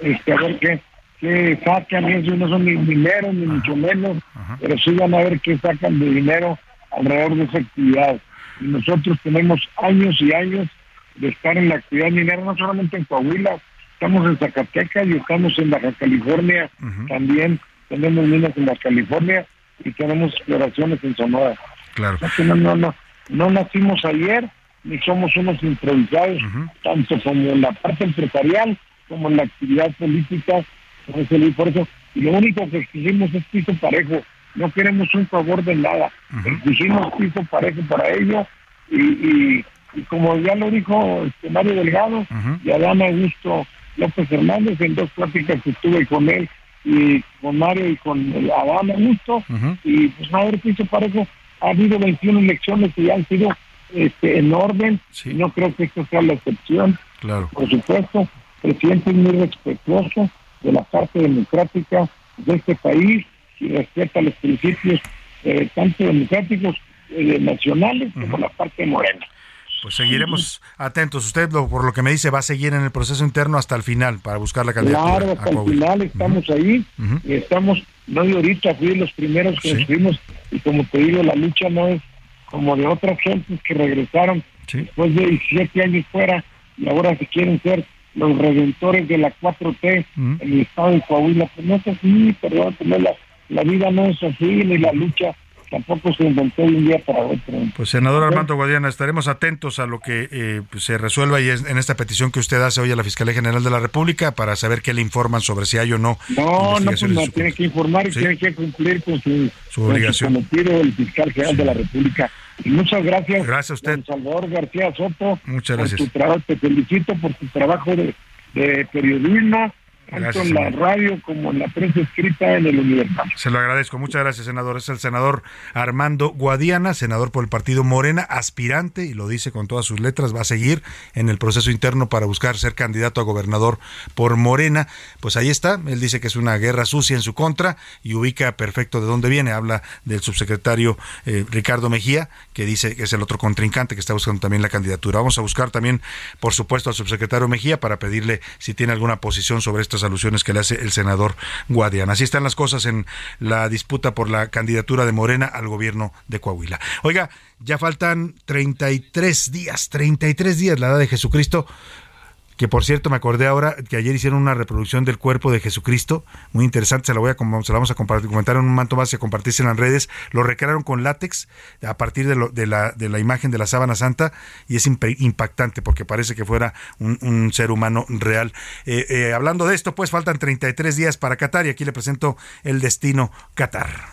este, a ver qué, qué sacan. Eso no son ni dinero, ni mucho menos, pero sí van a ver qué sacan de dinero alrededor de esa actividad. Y nosotros tenemos años y años de estar en la actividad minera, no solamente en Coahuila, estamos en Zacatecas y estamos en Baja California también, tenemos minas en Baja California y tenemos exploraciones en Sonora. Claro. No, no, no, no nacimos ayer, ni somos unos improvisados, tanto como en la parte empresarial como en la actividad política. Por eso, por eso, y lo único que exigimos es piso parejo, no queremos un favor de nada, exigimos piso parejo para ello. Y, y, y como ya lo dijo este Mario Delgado y Adán Augusto López Hernández en dos pláticas que tuve con él y con Mario y con Adán Augusto y pues no haber piso parejo. Ha habido 21 elecciones que ya han sido este, en orden. No creo que esto sea la excepción. Claro. por supuesto el presidente es muy respetuoso de la parte democrática de este país y respeta los principios eh, tanto democráticos eh, nacionales como la parte morena. Pues seguiremos atentos. Usted, lo- por lo que me dice, va a seguir en el proceso interno hasta el final para buscar la candidatura. Claro, hasta el final estamos ahí y estamos, no de ahorita, fui los primeros que nos fuimos y como te digo, la lucha no es como de otras gentes que regresaron después de 17 años fuera y ahora se quieren ser los redentores de la 4T en el estado de Coahuila. Pues no es así, perdón, pues no, la, la vida no es así, ni la lucha tampoco se inventó de un día para otro. Pues senador Armando Guadiana, estaremos atentos a lo que eh, pues, se resuelva y es- en esta petición que usted hace hoy a la Fiscalía General de la República para saber qué le informan sobre si hay o no. No, no, pues no, su tiene que informar y Sí. tiene que cumplir con su, con obligación. cometido el fiscal general de la República. Y muchas gracias. Gracias a usted. don Salvador García Soto. Muchas por gracias. tu trabajo, te felicito por tu trabajo de, de periodismo, tanto Gracias, en la radio como en la prensa escrita en el Universal. Se lo agradezco. Muchas gracias, senador. Es el senador Armando Guadiana, senador por el partido Morena, aspirante, y lo dice con todas sus letras, va a seguir en el proceso interno para buscar ser candidato a gobernador por Morena. Pues ahí está. Él dice que es una guerra sucia en su contra y ubica perfecto de dónde viene. Habla del subsecretario eh, Ricardo Mejía, que dice que es el otro contrincante que está buscando también la candidatura. Vamos a buscar también, por supuesto, al subsecretario Mejía para pedirle si tiene alguna posición sobre estas alusiones que le hace el senador Guadiana. Así están las cosas en la disputa por la candidatura de Morena al gobierno de Coahuila. Oiga, ya faltan 33 días, 33 días la edad de Jesucristo. Que por cierto, me acordé ahora que ayer hicieron una reproducción del cuerpo de Jesucristo, muy interesante, se la, voy a, se la vamos a compartir, comentar en un manto más a compartirse en las redes. Lo recrearon con látex a partir de, la, de la imagen de la sábana santa y es impactante porque parece que fuera un, un ser humano real. Eh, eh, hablando de esto, pues faltan 33 días para Qatar y aquí le presento el destino Qatar.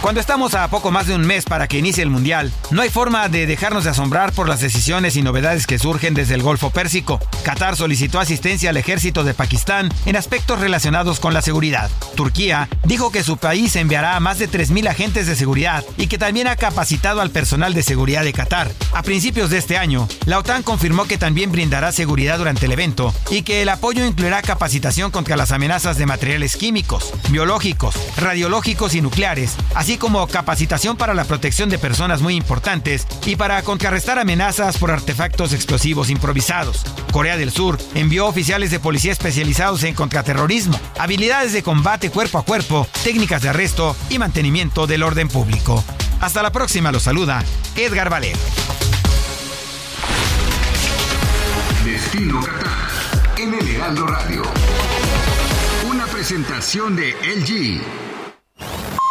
Cuando estamos a poco más de un mes para que inicie el Mundial, no hay forma de dejarnos de asombrar por las decisiones y novedades que surgen desde el Golfo Pérsico. Qatar solicitó asistencia al ejército de Pakistán en aspectos relacionados con la seguridad. Turquía dijo que su país enviará a más de 3.000 agentes de seguridad y que también ha capacitado al personal de seguridad de Qatar. A principios de este año, la OTAN confirmó que también brindará seguridad durante el evento y que el apoyo incluirá capacitación contra las amenazas de materiales químicos, biológicos, radiológicos y nucleares, así como capacitación para la protección de personas muy importantes y para contrarrestar amenazas por artefactos explosivos improvisados. Corea del Sur envió oficiales de policía especializados en contraterrorismo, habilidades de combate cuerpo a cuerpo, técnicas de arresto y mantenimiento del orden público. Hasta la próxima, los saluda Edgar Valer. Destino Qatar en el Heraldo Radio. Una presentación de LG.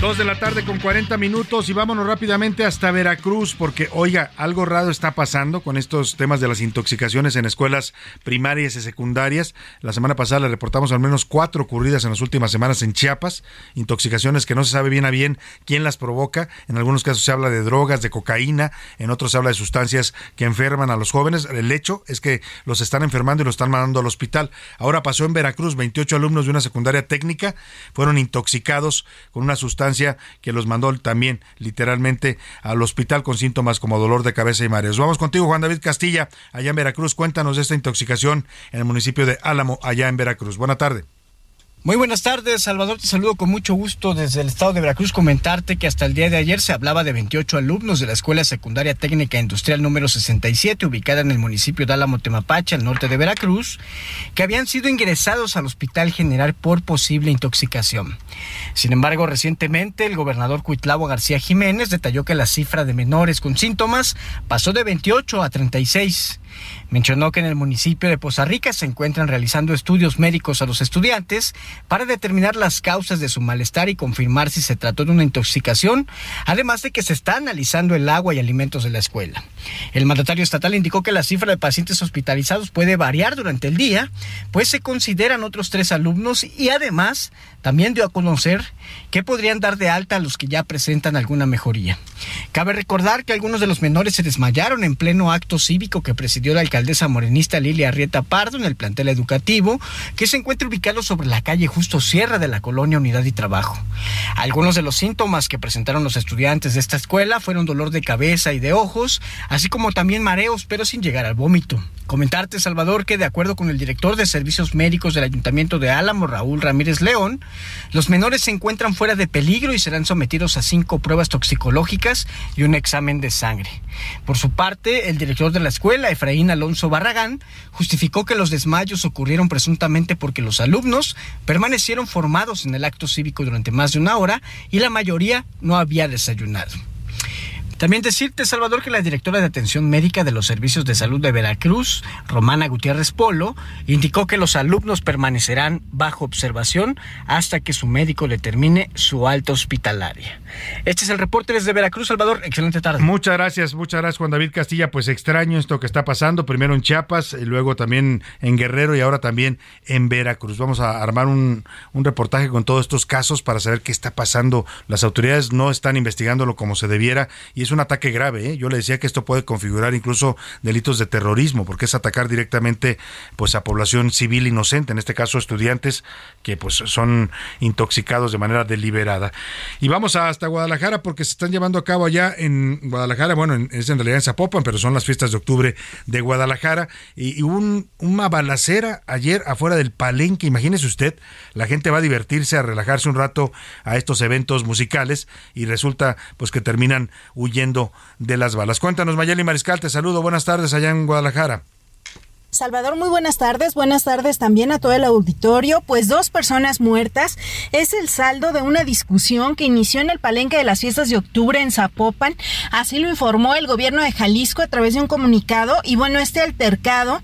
Dos de la tarde con 40 minutos y vámonos rápidamente hasta Veracruz porque, oiga, algo raro está pasando con estos temas de las intoxicaciones en escuelas primarias y secundarias. La semana pasada le reportamos al menos cuatro ocurridas en las últimas semanas en Chiapas, intoxicaciones que no se sabe bien a bien quién las provoca. En algunos casos se habla de drogas, de cocaína, en otros se habla de sustancias que enferman a los jóvenes. El hecho es que los están enfermando y los están mandando al hospital. Ahora pasó en Veracruz, 28 alumnos de una secundaria técnica fueron intoxicados con una sustancia que los mandó también literalmente al hospital con síntomas como dolor de cabeza y mareos. Vamos contigo, Juan David Castilla, allá en Veracruz. Cuéntanos de esta intoxicación en el municipio de Álamo, allá en Veracruz. Buena tarde. Muy buenas tardes, Salvador. Te saludo con mucho gusto desde el estado de Veracruz. Comentarte que hasta el día de ayer se hablaba de 28 alumnos de la Escuela Secundaria Técnica Industrial número 67, ubicada en el municipio de Álamo Temapache, al norte de Veracruz, que habían sido ingresados al Hospital General por posible intoxicación. Sin embargo, recientemente el gobernador Cuitlavo García Jiménez detalló que la cifra de menores con síntomas pasó de 28 a 36. Mencionó que en el municipio de Poza Rica se encuentran realizando estudios médicos a los estudiantes para determinar las causas de su malestar y confirmar si se trató de una intoxicación, además de que se está analizando el agua y alimentos de la escuela. El mandatario estatal indicó que la cifra de pacientes hospitalizados puede variar durante el día, pues se consideran otros tres alumnos y además también dio a conocer que podrían dar de alta a los que ya presentan alguna mejoría. Cabe recordar que algunos de los menores se desmayaron en pleno acto cívico que presidía decidió la alcaldesa morenista Lilia Arrieta Pardo en el plantel educativo, que se encuentra ubicado sobre la calle Justo Sierra de la colonia Unidad y Trabajo. Algunos de los síntomas que presentaron los estudiantes de esta escuela fueron dolor de cabeza y de ojos, así como también mareos, pero sin llegar al vómito. Comentarte, Salvador, que de acuerdo con el director de servicios médicos del Ayuntamiento de Álamo, Raúl Ramírez León, los menores se encuentran fuera de peligro y serán sometidos a cinco pruebas toxicológicas y un examen de sangre. Por su parte, el director de la escuela, Alonso Barragán, justificó que los desmayos ocurrieron presuntamente porque los alumnos permanecieron formados en el acto cívico durante más de una hora y la mayoría no había desayunado. También decirte, Salvador, que la directora de atención médica de los servicios de salud de Veracruz, Romana Gutiérrez Polo, indicó que los alumnos permanecerán bajo observación hasta que su médico determine su alta hospitalaria. Este es el reporte desde Veracruz, Salvador. Excelente tarde. Muchas gracias, muchas gracias Juan David Castilla. Pues extraño esto que está pasando, primero en Chiapas, y luego también en Guerrero y ahora también en Veracruz. Vamos a armar un, un reportaje con todos estos casos para saber qué está pasando. Las autoridades no están investigándolo como se debiera y es un ataque grave. ¿eh? Yo le decía que esto puede configurar incluso delitos de terrorismo, porque es atacar directamente pues a población civil inocente, en este caso estudiantes que pues son intoxicados de manera deliberada. Y vamos hasta Guadalajara porque se están llevando a cabo allá en Guadalajara, bueno, en- es en realidad en Zapopan, pero son las fiestas de octubre de Guadalajara y, y un, una balacera ayer afuera del palenque, imagínese usted, la gente va a divertirse, a relajarse un rato a estos eventos musicales y resulta pues que terminan huyendo de las balas. Cuéntanos Mayeli Mariscal, te saludo, buenas tardes allá en Guadalajara. Salvador, muy buenas tardes. Buenas tardes también a todo el auditorio. Pues dos personas muertas es el saldo de una discusión que inició en el palenque de las fiestas de octubre en Zapopan. Así lo informó el gobierno de Jalisco a través de un comunicado. Y bueno, este altercado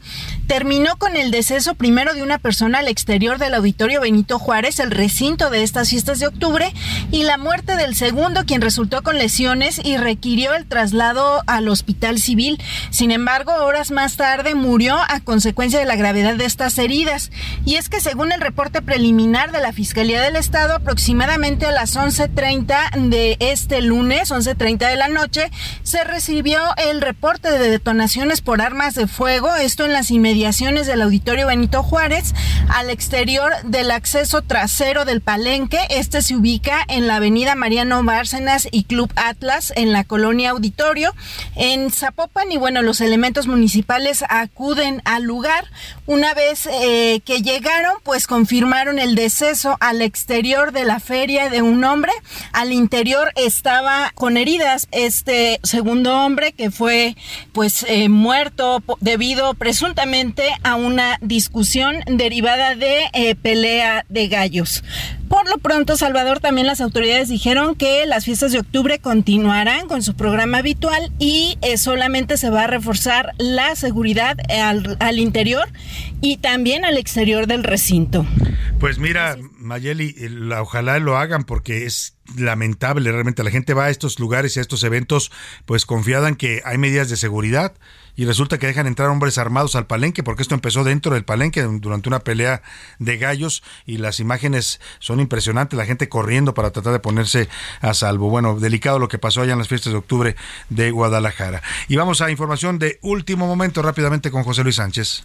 terminó con el deceso primero de una persona al exterior del auditorio Benito Juárez, el recinto de estas fiestas de octubre, y la muerte del segundo, quien resultó con lesiones y requirió el traslado al hospital civil. Sin embargo, horas más tarde murió a consecuencia de la gravedad de estas heridas. Y es que según el reporte preliminar de la Fiscalía del Estado, aproximadamente a las 11.30 de este lunes, 11.30 de la noche, se recibió el reporte de detonaciones por armas de fuego, esto en las inmediaciones del auditorio Benito Juárez, al exterior del acceso trasero del palenque. Este se ubica en la avenida Mariano Bárcenas y Club Atlas, en la colonia Auditorio, en Zapopan. Y bueno, los elementos municipales acuden al lugar. Una vez eh, que llegaron, pues confirmaron el deceso al exterior de la feria de un hombre. Al interior estaba con heridas este segundo hombre que fue pues eh, muerto debido presuntamente a una discusión derivada de eh, pelea de gallos. Por lo pronto, Salvador, también las autoridades dijeron que las fiestas de octubre continuarán con su programa habitual y eh, solamente se va a reforzar la seguridad al, al interior y también al exterior del recinto. Pues mira, Mayeli, eh, ojalá lo hagan porque es lamentable realmente. La gente va a estos lugares y a estos eventos pues confiada en que hay medidas de seguridad y resulta que dejan entrar hombres armados al palenque porque esto empezó dentro del palenque durante una pelea de gallos y las imágenes son impresionantes, la gente corriendo para tratar de ponerse a salvo. Bueno, delicado lo que pasó allá en las fiestas de octubre de Guadalajara. Y vamos a información de último momento rápidamente con José Luis Sánchez.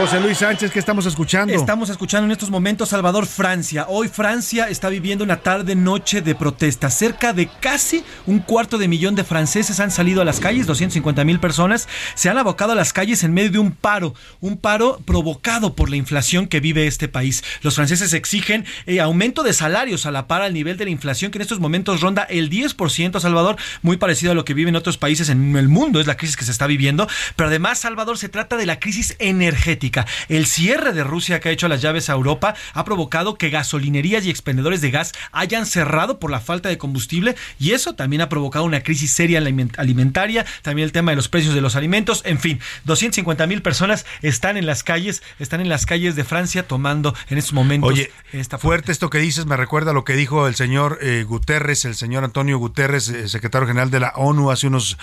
José Luis Sánchez, ¿qué estamos escuchando? Estamos escuchando en estos momentos Salvador Francia. Hoy Francia está viviendo una tarde noche de protesta. Cerca de casi un cuarto de millón de franceses han salido a las calles, 250 mil personas se han abocado a las calles en medio de un paro, un paro provocado por la inflación que vive este país. Los franceses exigen eh, aumento de salarios a la par al nivel de la inflación que en estos momentos ronda el 10%, Salvador, muy parecido a lo que viven otros países en el mundo, es la crisis que se está viviendo, pero además, Salvador, se trata de la crisis energética. El cierre de Rusia que ha hecho las llaves a Europa ha provocado que gasolinerías y expendedores de gas hayan cerrado por la falta de combustible y eso también ha provocado una crisis seria aliment- alimentaria, también el tema de los precios de los alimentos, en fin, 250 mil personas están en las calles, están en las calles de Francia tomando en estos momentos Oye, esta fuerte esto que dices, me recuerda lo que dijo el señor eh, Guterres, el señor Antonio Guterres, eh, secretario general de la ONU, hace unas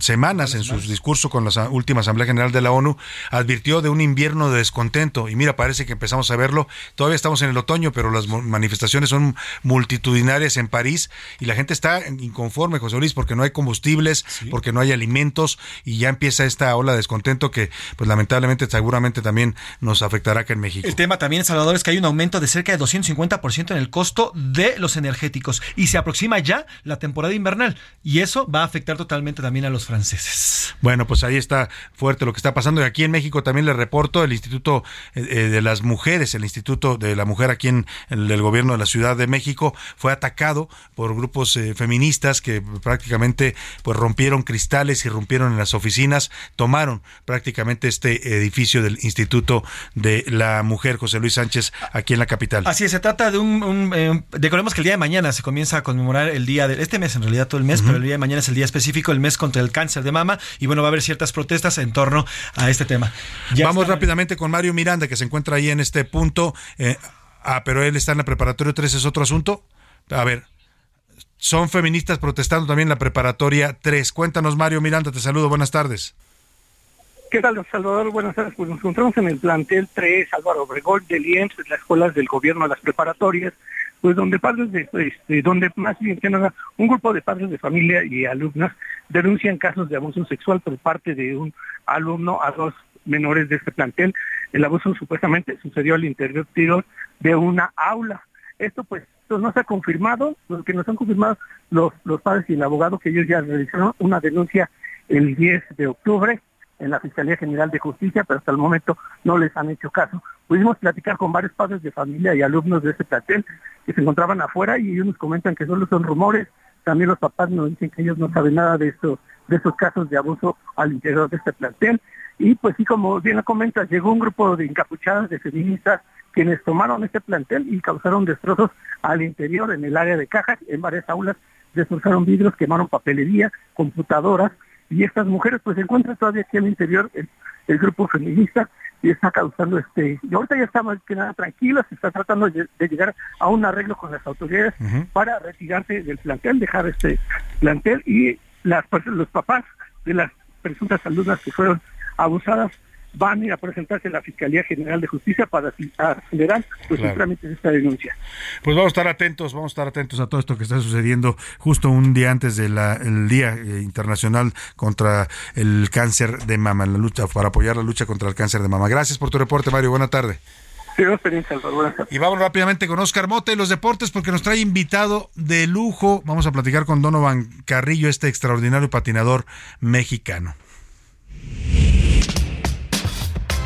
semanas en su discurso con la última Asamblea General de la ONU, advirtió de una un invierno de descontento y mira, parece que empezamos a verlo, todavía estamos en el otoño, pero las manifestaciones son multitudinarias en París y la gente está inconforme, José Luis, porque no hay combustibles, porque no hay alimentos y ya empieza esta ola de descontento que pues lamentablemente seguramente también nos afectará acá en México. El tema también, Salvador, es que hay un aumento de cerca de 250% en el costo de los energéticos y se aproxima ya la temporada invernal y eso va a afectar totalmente también a los franceses. Bueno, pues ahí está fuerte lo que está pasando. Y aquí en México también le reporto el Instituto eh, eh, de las Mujeres, el Instituto de la Mujer aquí en el, gobierno de la Ciudad de México, fue atacado por grupos eh, feministas que prácticamente pues rompieron cristales, irrumpieron en las oficinas, tomaron prácticamente este edificio del Instituto de la Mujer, José Luis Sánchez, aquí en la capital. Así es, se trata de un... un, recordemos que el día de mañana se comienza a conmemorar el día de... Este mes, en realidad todo el mes, pero el día de mañana es el día específico, el mes contra el cáncer de mama. Y bueno, va a haber ciertas protestas en torno a este tema. Ya Vamos rápidamente con Mario Miranda, que se encuentra ahí en este punto. Eh, ah, pero él está en la preparatoria 3, es otro asunto. A ver, son feministas protestando también en la preparatoria 3. Cuéntanos, Mario Miranda, te saludo, buenas tardes. ¿Qué tal, Salvador? Buenas tardes. Pues nos encontramos en el plantel 3, Álvaro Obregón, del IEMS, de las escuelas del gobierno de las preparatorias, pues donde padres de, este, donde más bien que nada, un grupo de padres de familia y alumnas denuncian casos de abuso sexual por parte de un alumno a dos menores de este plantel. El abuso supuestamente sucedió al interior de una aula. Esto pues no se ha confirmado, lo que nos han confirmado los, los padres y el abogado que ellos ya realizaron una denuncia el 10 de octubre en la Fiscalía General de Justicia, pero hasta el momento no les han hecho caso. Pudimos platicar con varios padres de familia y alumnos de ese plantel que se encontraban afuera y ellos nos comentan que solo son rumores. También los papás nos dicen que ellos no saben nada de estos, de estos casos de abuso al interior de este plantel. Y pues sí, como bien lo comentas, llegó un grupo de encapuchadas de feministas quienes tomaron este plantel y causaron destrozos al interior, en el área de cajas, en varias aulas, destrozaron vidrios, quemaron papelería, computadoras, y estas mujeres pues se encuentran todavía aquí al interior el, el grupo feminista y está causando este y ahorita ya estamos que nada tranquilos se está tratando de, de llegar a un arreglo con las autoridades para retirarse del plantel dejar este plantel y las los papás de las presuntas alumnas que fueron abusadas van a ir a presentarse en la Fiscalía General de Justicia para acelerar pues Claro. de esta denuncia. Pues vamos a estar atentos, vamos a estar atentos a todo esto que está sucediendo justo un día antes del Día eh, Internacional contra el Cáncer de Mama, la lucha para apoyar la lucha contra el cáncer de mama. Gracias por tu reporte, Mario. Buena tarde. Y vamos rápidamente con Oscar Mota y los deportes porque nos trae invitado de lujo. Vamos a platicar con Donovan Carrillo, este extraordinario patinador mexicano.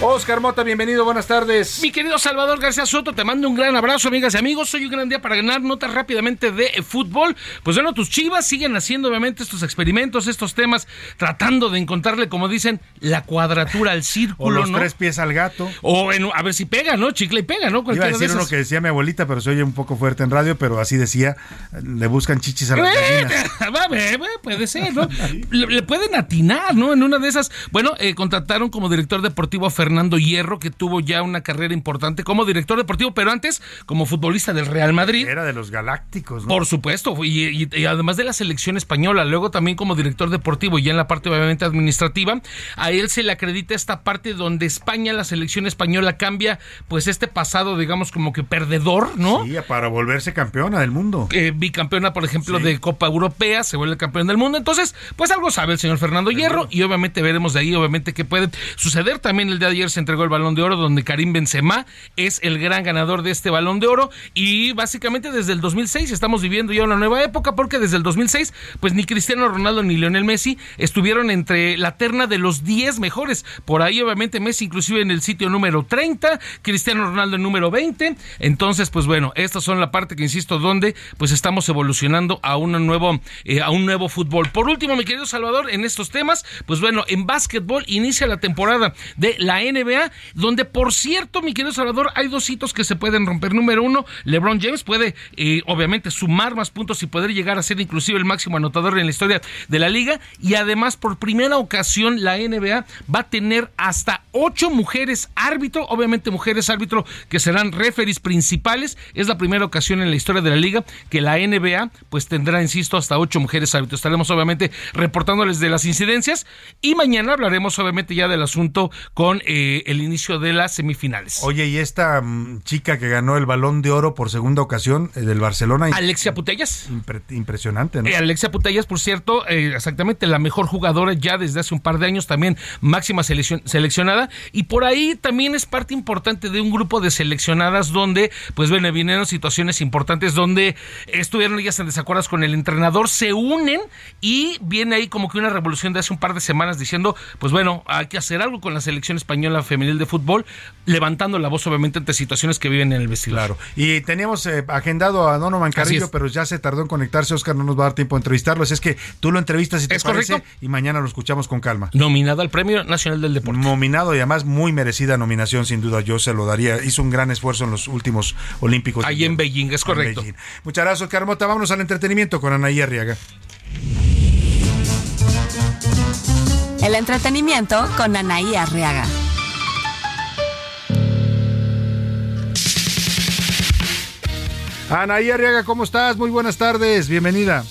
Oscar Mota, bienvenido, buenas tardes. Mi querido Salvador García Soto, te mando un gran abrazo, amigas y amigos. Soy un gran día para ganar notas rápidamente de eh, fútbol. Pues bueno, tus chivas siguen haciendo obviamente estos experimentos, estos temas, tratando de encontrarle, como dicen, la cuadratura al O círculo, los ¿no? tres pies al gato. O en- a ver si pega, ¿no? Chicle y pega, ¿no? Iba a Cualquiera de decir uno que decía mi abuelita, pero se oye un poco fuerte en radio, pero así decía, le buscan chichis a las gallinas. (laughs) Puede ser, ¿no? (laughs) Le, le pueden atinar, ¿no? En una de esas. Bueno, eh, contrataron como director deportivo a Fernando Hierro, que tuvo ya una carrera importante como director deportivo, pero antes como futbolista del Real Madrid. Era de los galácticos, ¿no? Por supuesto, y, y- y además de la selección española, luego también como director deportivo y ya en la parte obviamente administrativa, a él se le acredita esta parte donde España, la selección española cambia pues este pasado, digamos, como que perdedor, ¿no? Sí, para volverse campeona del mundo. eh, bicampeona, por ejemplo, de Copa Europea, se vuelve campeón del mundo. Entonces, pues algo sabe el señor Fernando Hierro y obviamente veremos de ahí, obviamente, qué puede suceder. También el día de ayer se entregó el balón de oro, donde Karim Benzema es el gran ganador de este balón de oro y básicamente desde el 2006 estamos viviendo ya una nueva época porque desde el 2006, pues ni Cristiano Ronaldo ni Lionel Messi estuvieron entre la terna de los 10 mejores. Por ahí, obviamente, Messi inclusive en el sitio número 30, Cristiano Ronaldo en número 20. Entonces, pues bueno, estas son la parte que insisto, donde pues estamos evolucionando a un nuevo, eh, a un nuevo fútbol. Por último, mi querido Salvador, en estos temas, pues bueno, en básquetbol inicia la temporada de la NBA, donde por cierto, mi querido Salvador, hay dos hitos que se pueden romper. Número uno, LeBron James puede eh, obviamente sumar más puntos y poder llegar a ser inclusive el máximo anotador en la historia de la liga. Y además, por primera ocasión, la NBA va a tener hasta ocho mujeres árbitro, obviamente mujeres árbitro que serán referees principales. Es la primera ocasión en la historia de la liga que la NBA pues tendrá, insisto, hasta ocho mujeres árbitros. Estaremos obviamente reportándoles de las incidencias y mañana hablaremos obviamente ya del asunto con eh, el inicio de las semifinales. Oye, y esta mm, chica que ganó el balón de oro por segunda ocasión eh, del Barcelona. Alexia Putellas. impre- impresionante, ¿no? Eh, Alexia Putellas, por cierto, eh, exactamente la mejor jugadora ya desde hace un par de años, también máxima seleccion- seleccionada. Y por ahí también es parte importante de un grupo de seleccionadas donde, pues bueno, vinieron situaciones importantes donde estuvieron ellas en desacuerdos con el entrenador, se unen y viene ahí como que una revolución de hace un par de semanas diciendo, pues bueno, hay que hacer algo con la selección española femenil de fútbol, levantando la voz obviamente ante situaciones que viven en el vestidor. Claro. Y teníamos eh, agendado a Donovan Carrillo, pero ya se tardó en conectarse. Oscar no nos va a dar tiempo de entrevistarlo. Así es que tú lo entrevistas si te Es parece, correcto. y mañana lo escuchamos con calma. Nominado al Premio Nacional del Deporte. Nominado y además muy merecida nominación, sin duda. Yo se lo daría. Hizo un gran esfuerzo en los últimos Olímpicos. Ahí en Beijing, es correcto. Beijing. Muchas gracias, Oscar Mota. Vámonos al entretenimiento con Anaí Arriaga. El entretenimiento con Anaí Arriaga. Anaí Arriaga, ¿cómo estás? Muy buenas tardes. Bienvenida.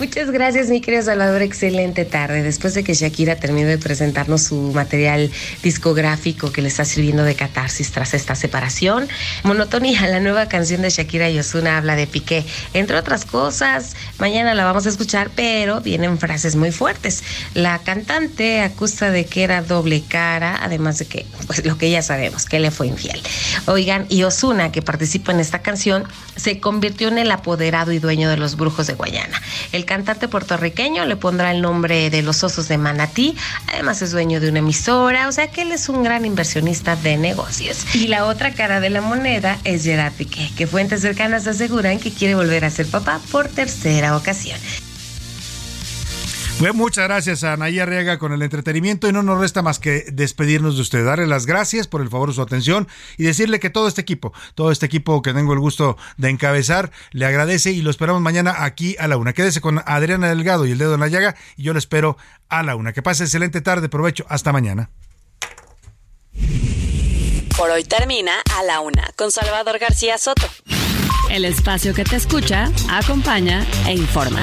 Muchas gracias, mi querido Salvador. Excelente tarde. Después de que Shakira terminó de presentarnos su material discográfico que le está sirviendo de catarsis tras esta separación, Monotonía, la nueva canción de Shakira y Ozuna, habla de Piqué. Entre otras cosas, mañana la vamos a escuchar, pero vienen frases muy fuertes. La cantante acusa de que era doble cara, además de que, pues lo que ya sabemos, que le fue infiel. Oigan, y Ozuna, que participa en esta canción, se convirtió en el apoderado y dueño de los brujos de Guayana. El cantante puertorriqueño le pondrá el nombre de los osos de Manatí, además es dueño de una emisora, o sea que él es un gran inversionista de negocios. Y la otra cara de la moneda es Gerard que fuentes cercanas aseguran que quiere volver a ser papá por tercera ocasión. Bueno, muchas gracias a Anaí Arriaga con el entretenimiento y no nos resta más que despedirnos de usted, darle las gracias por el favor de su atención y decirle que todo este equipo, todo este equipo que tengo el gusto de encabezar, le agradece y lo esperamos mañana aquí a la una. Quédese con Adriana Delgado y el dedo en la llaga y yo lo espero a la una. Que pase excelente tarde, provecho, hasta mañana. Por hoy termina a la una con Salvador García Soto. El espacio que te escucha, acompaña e informa.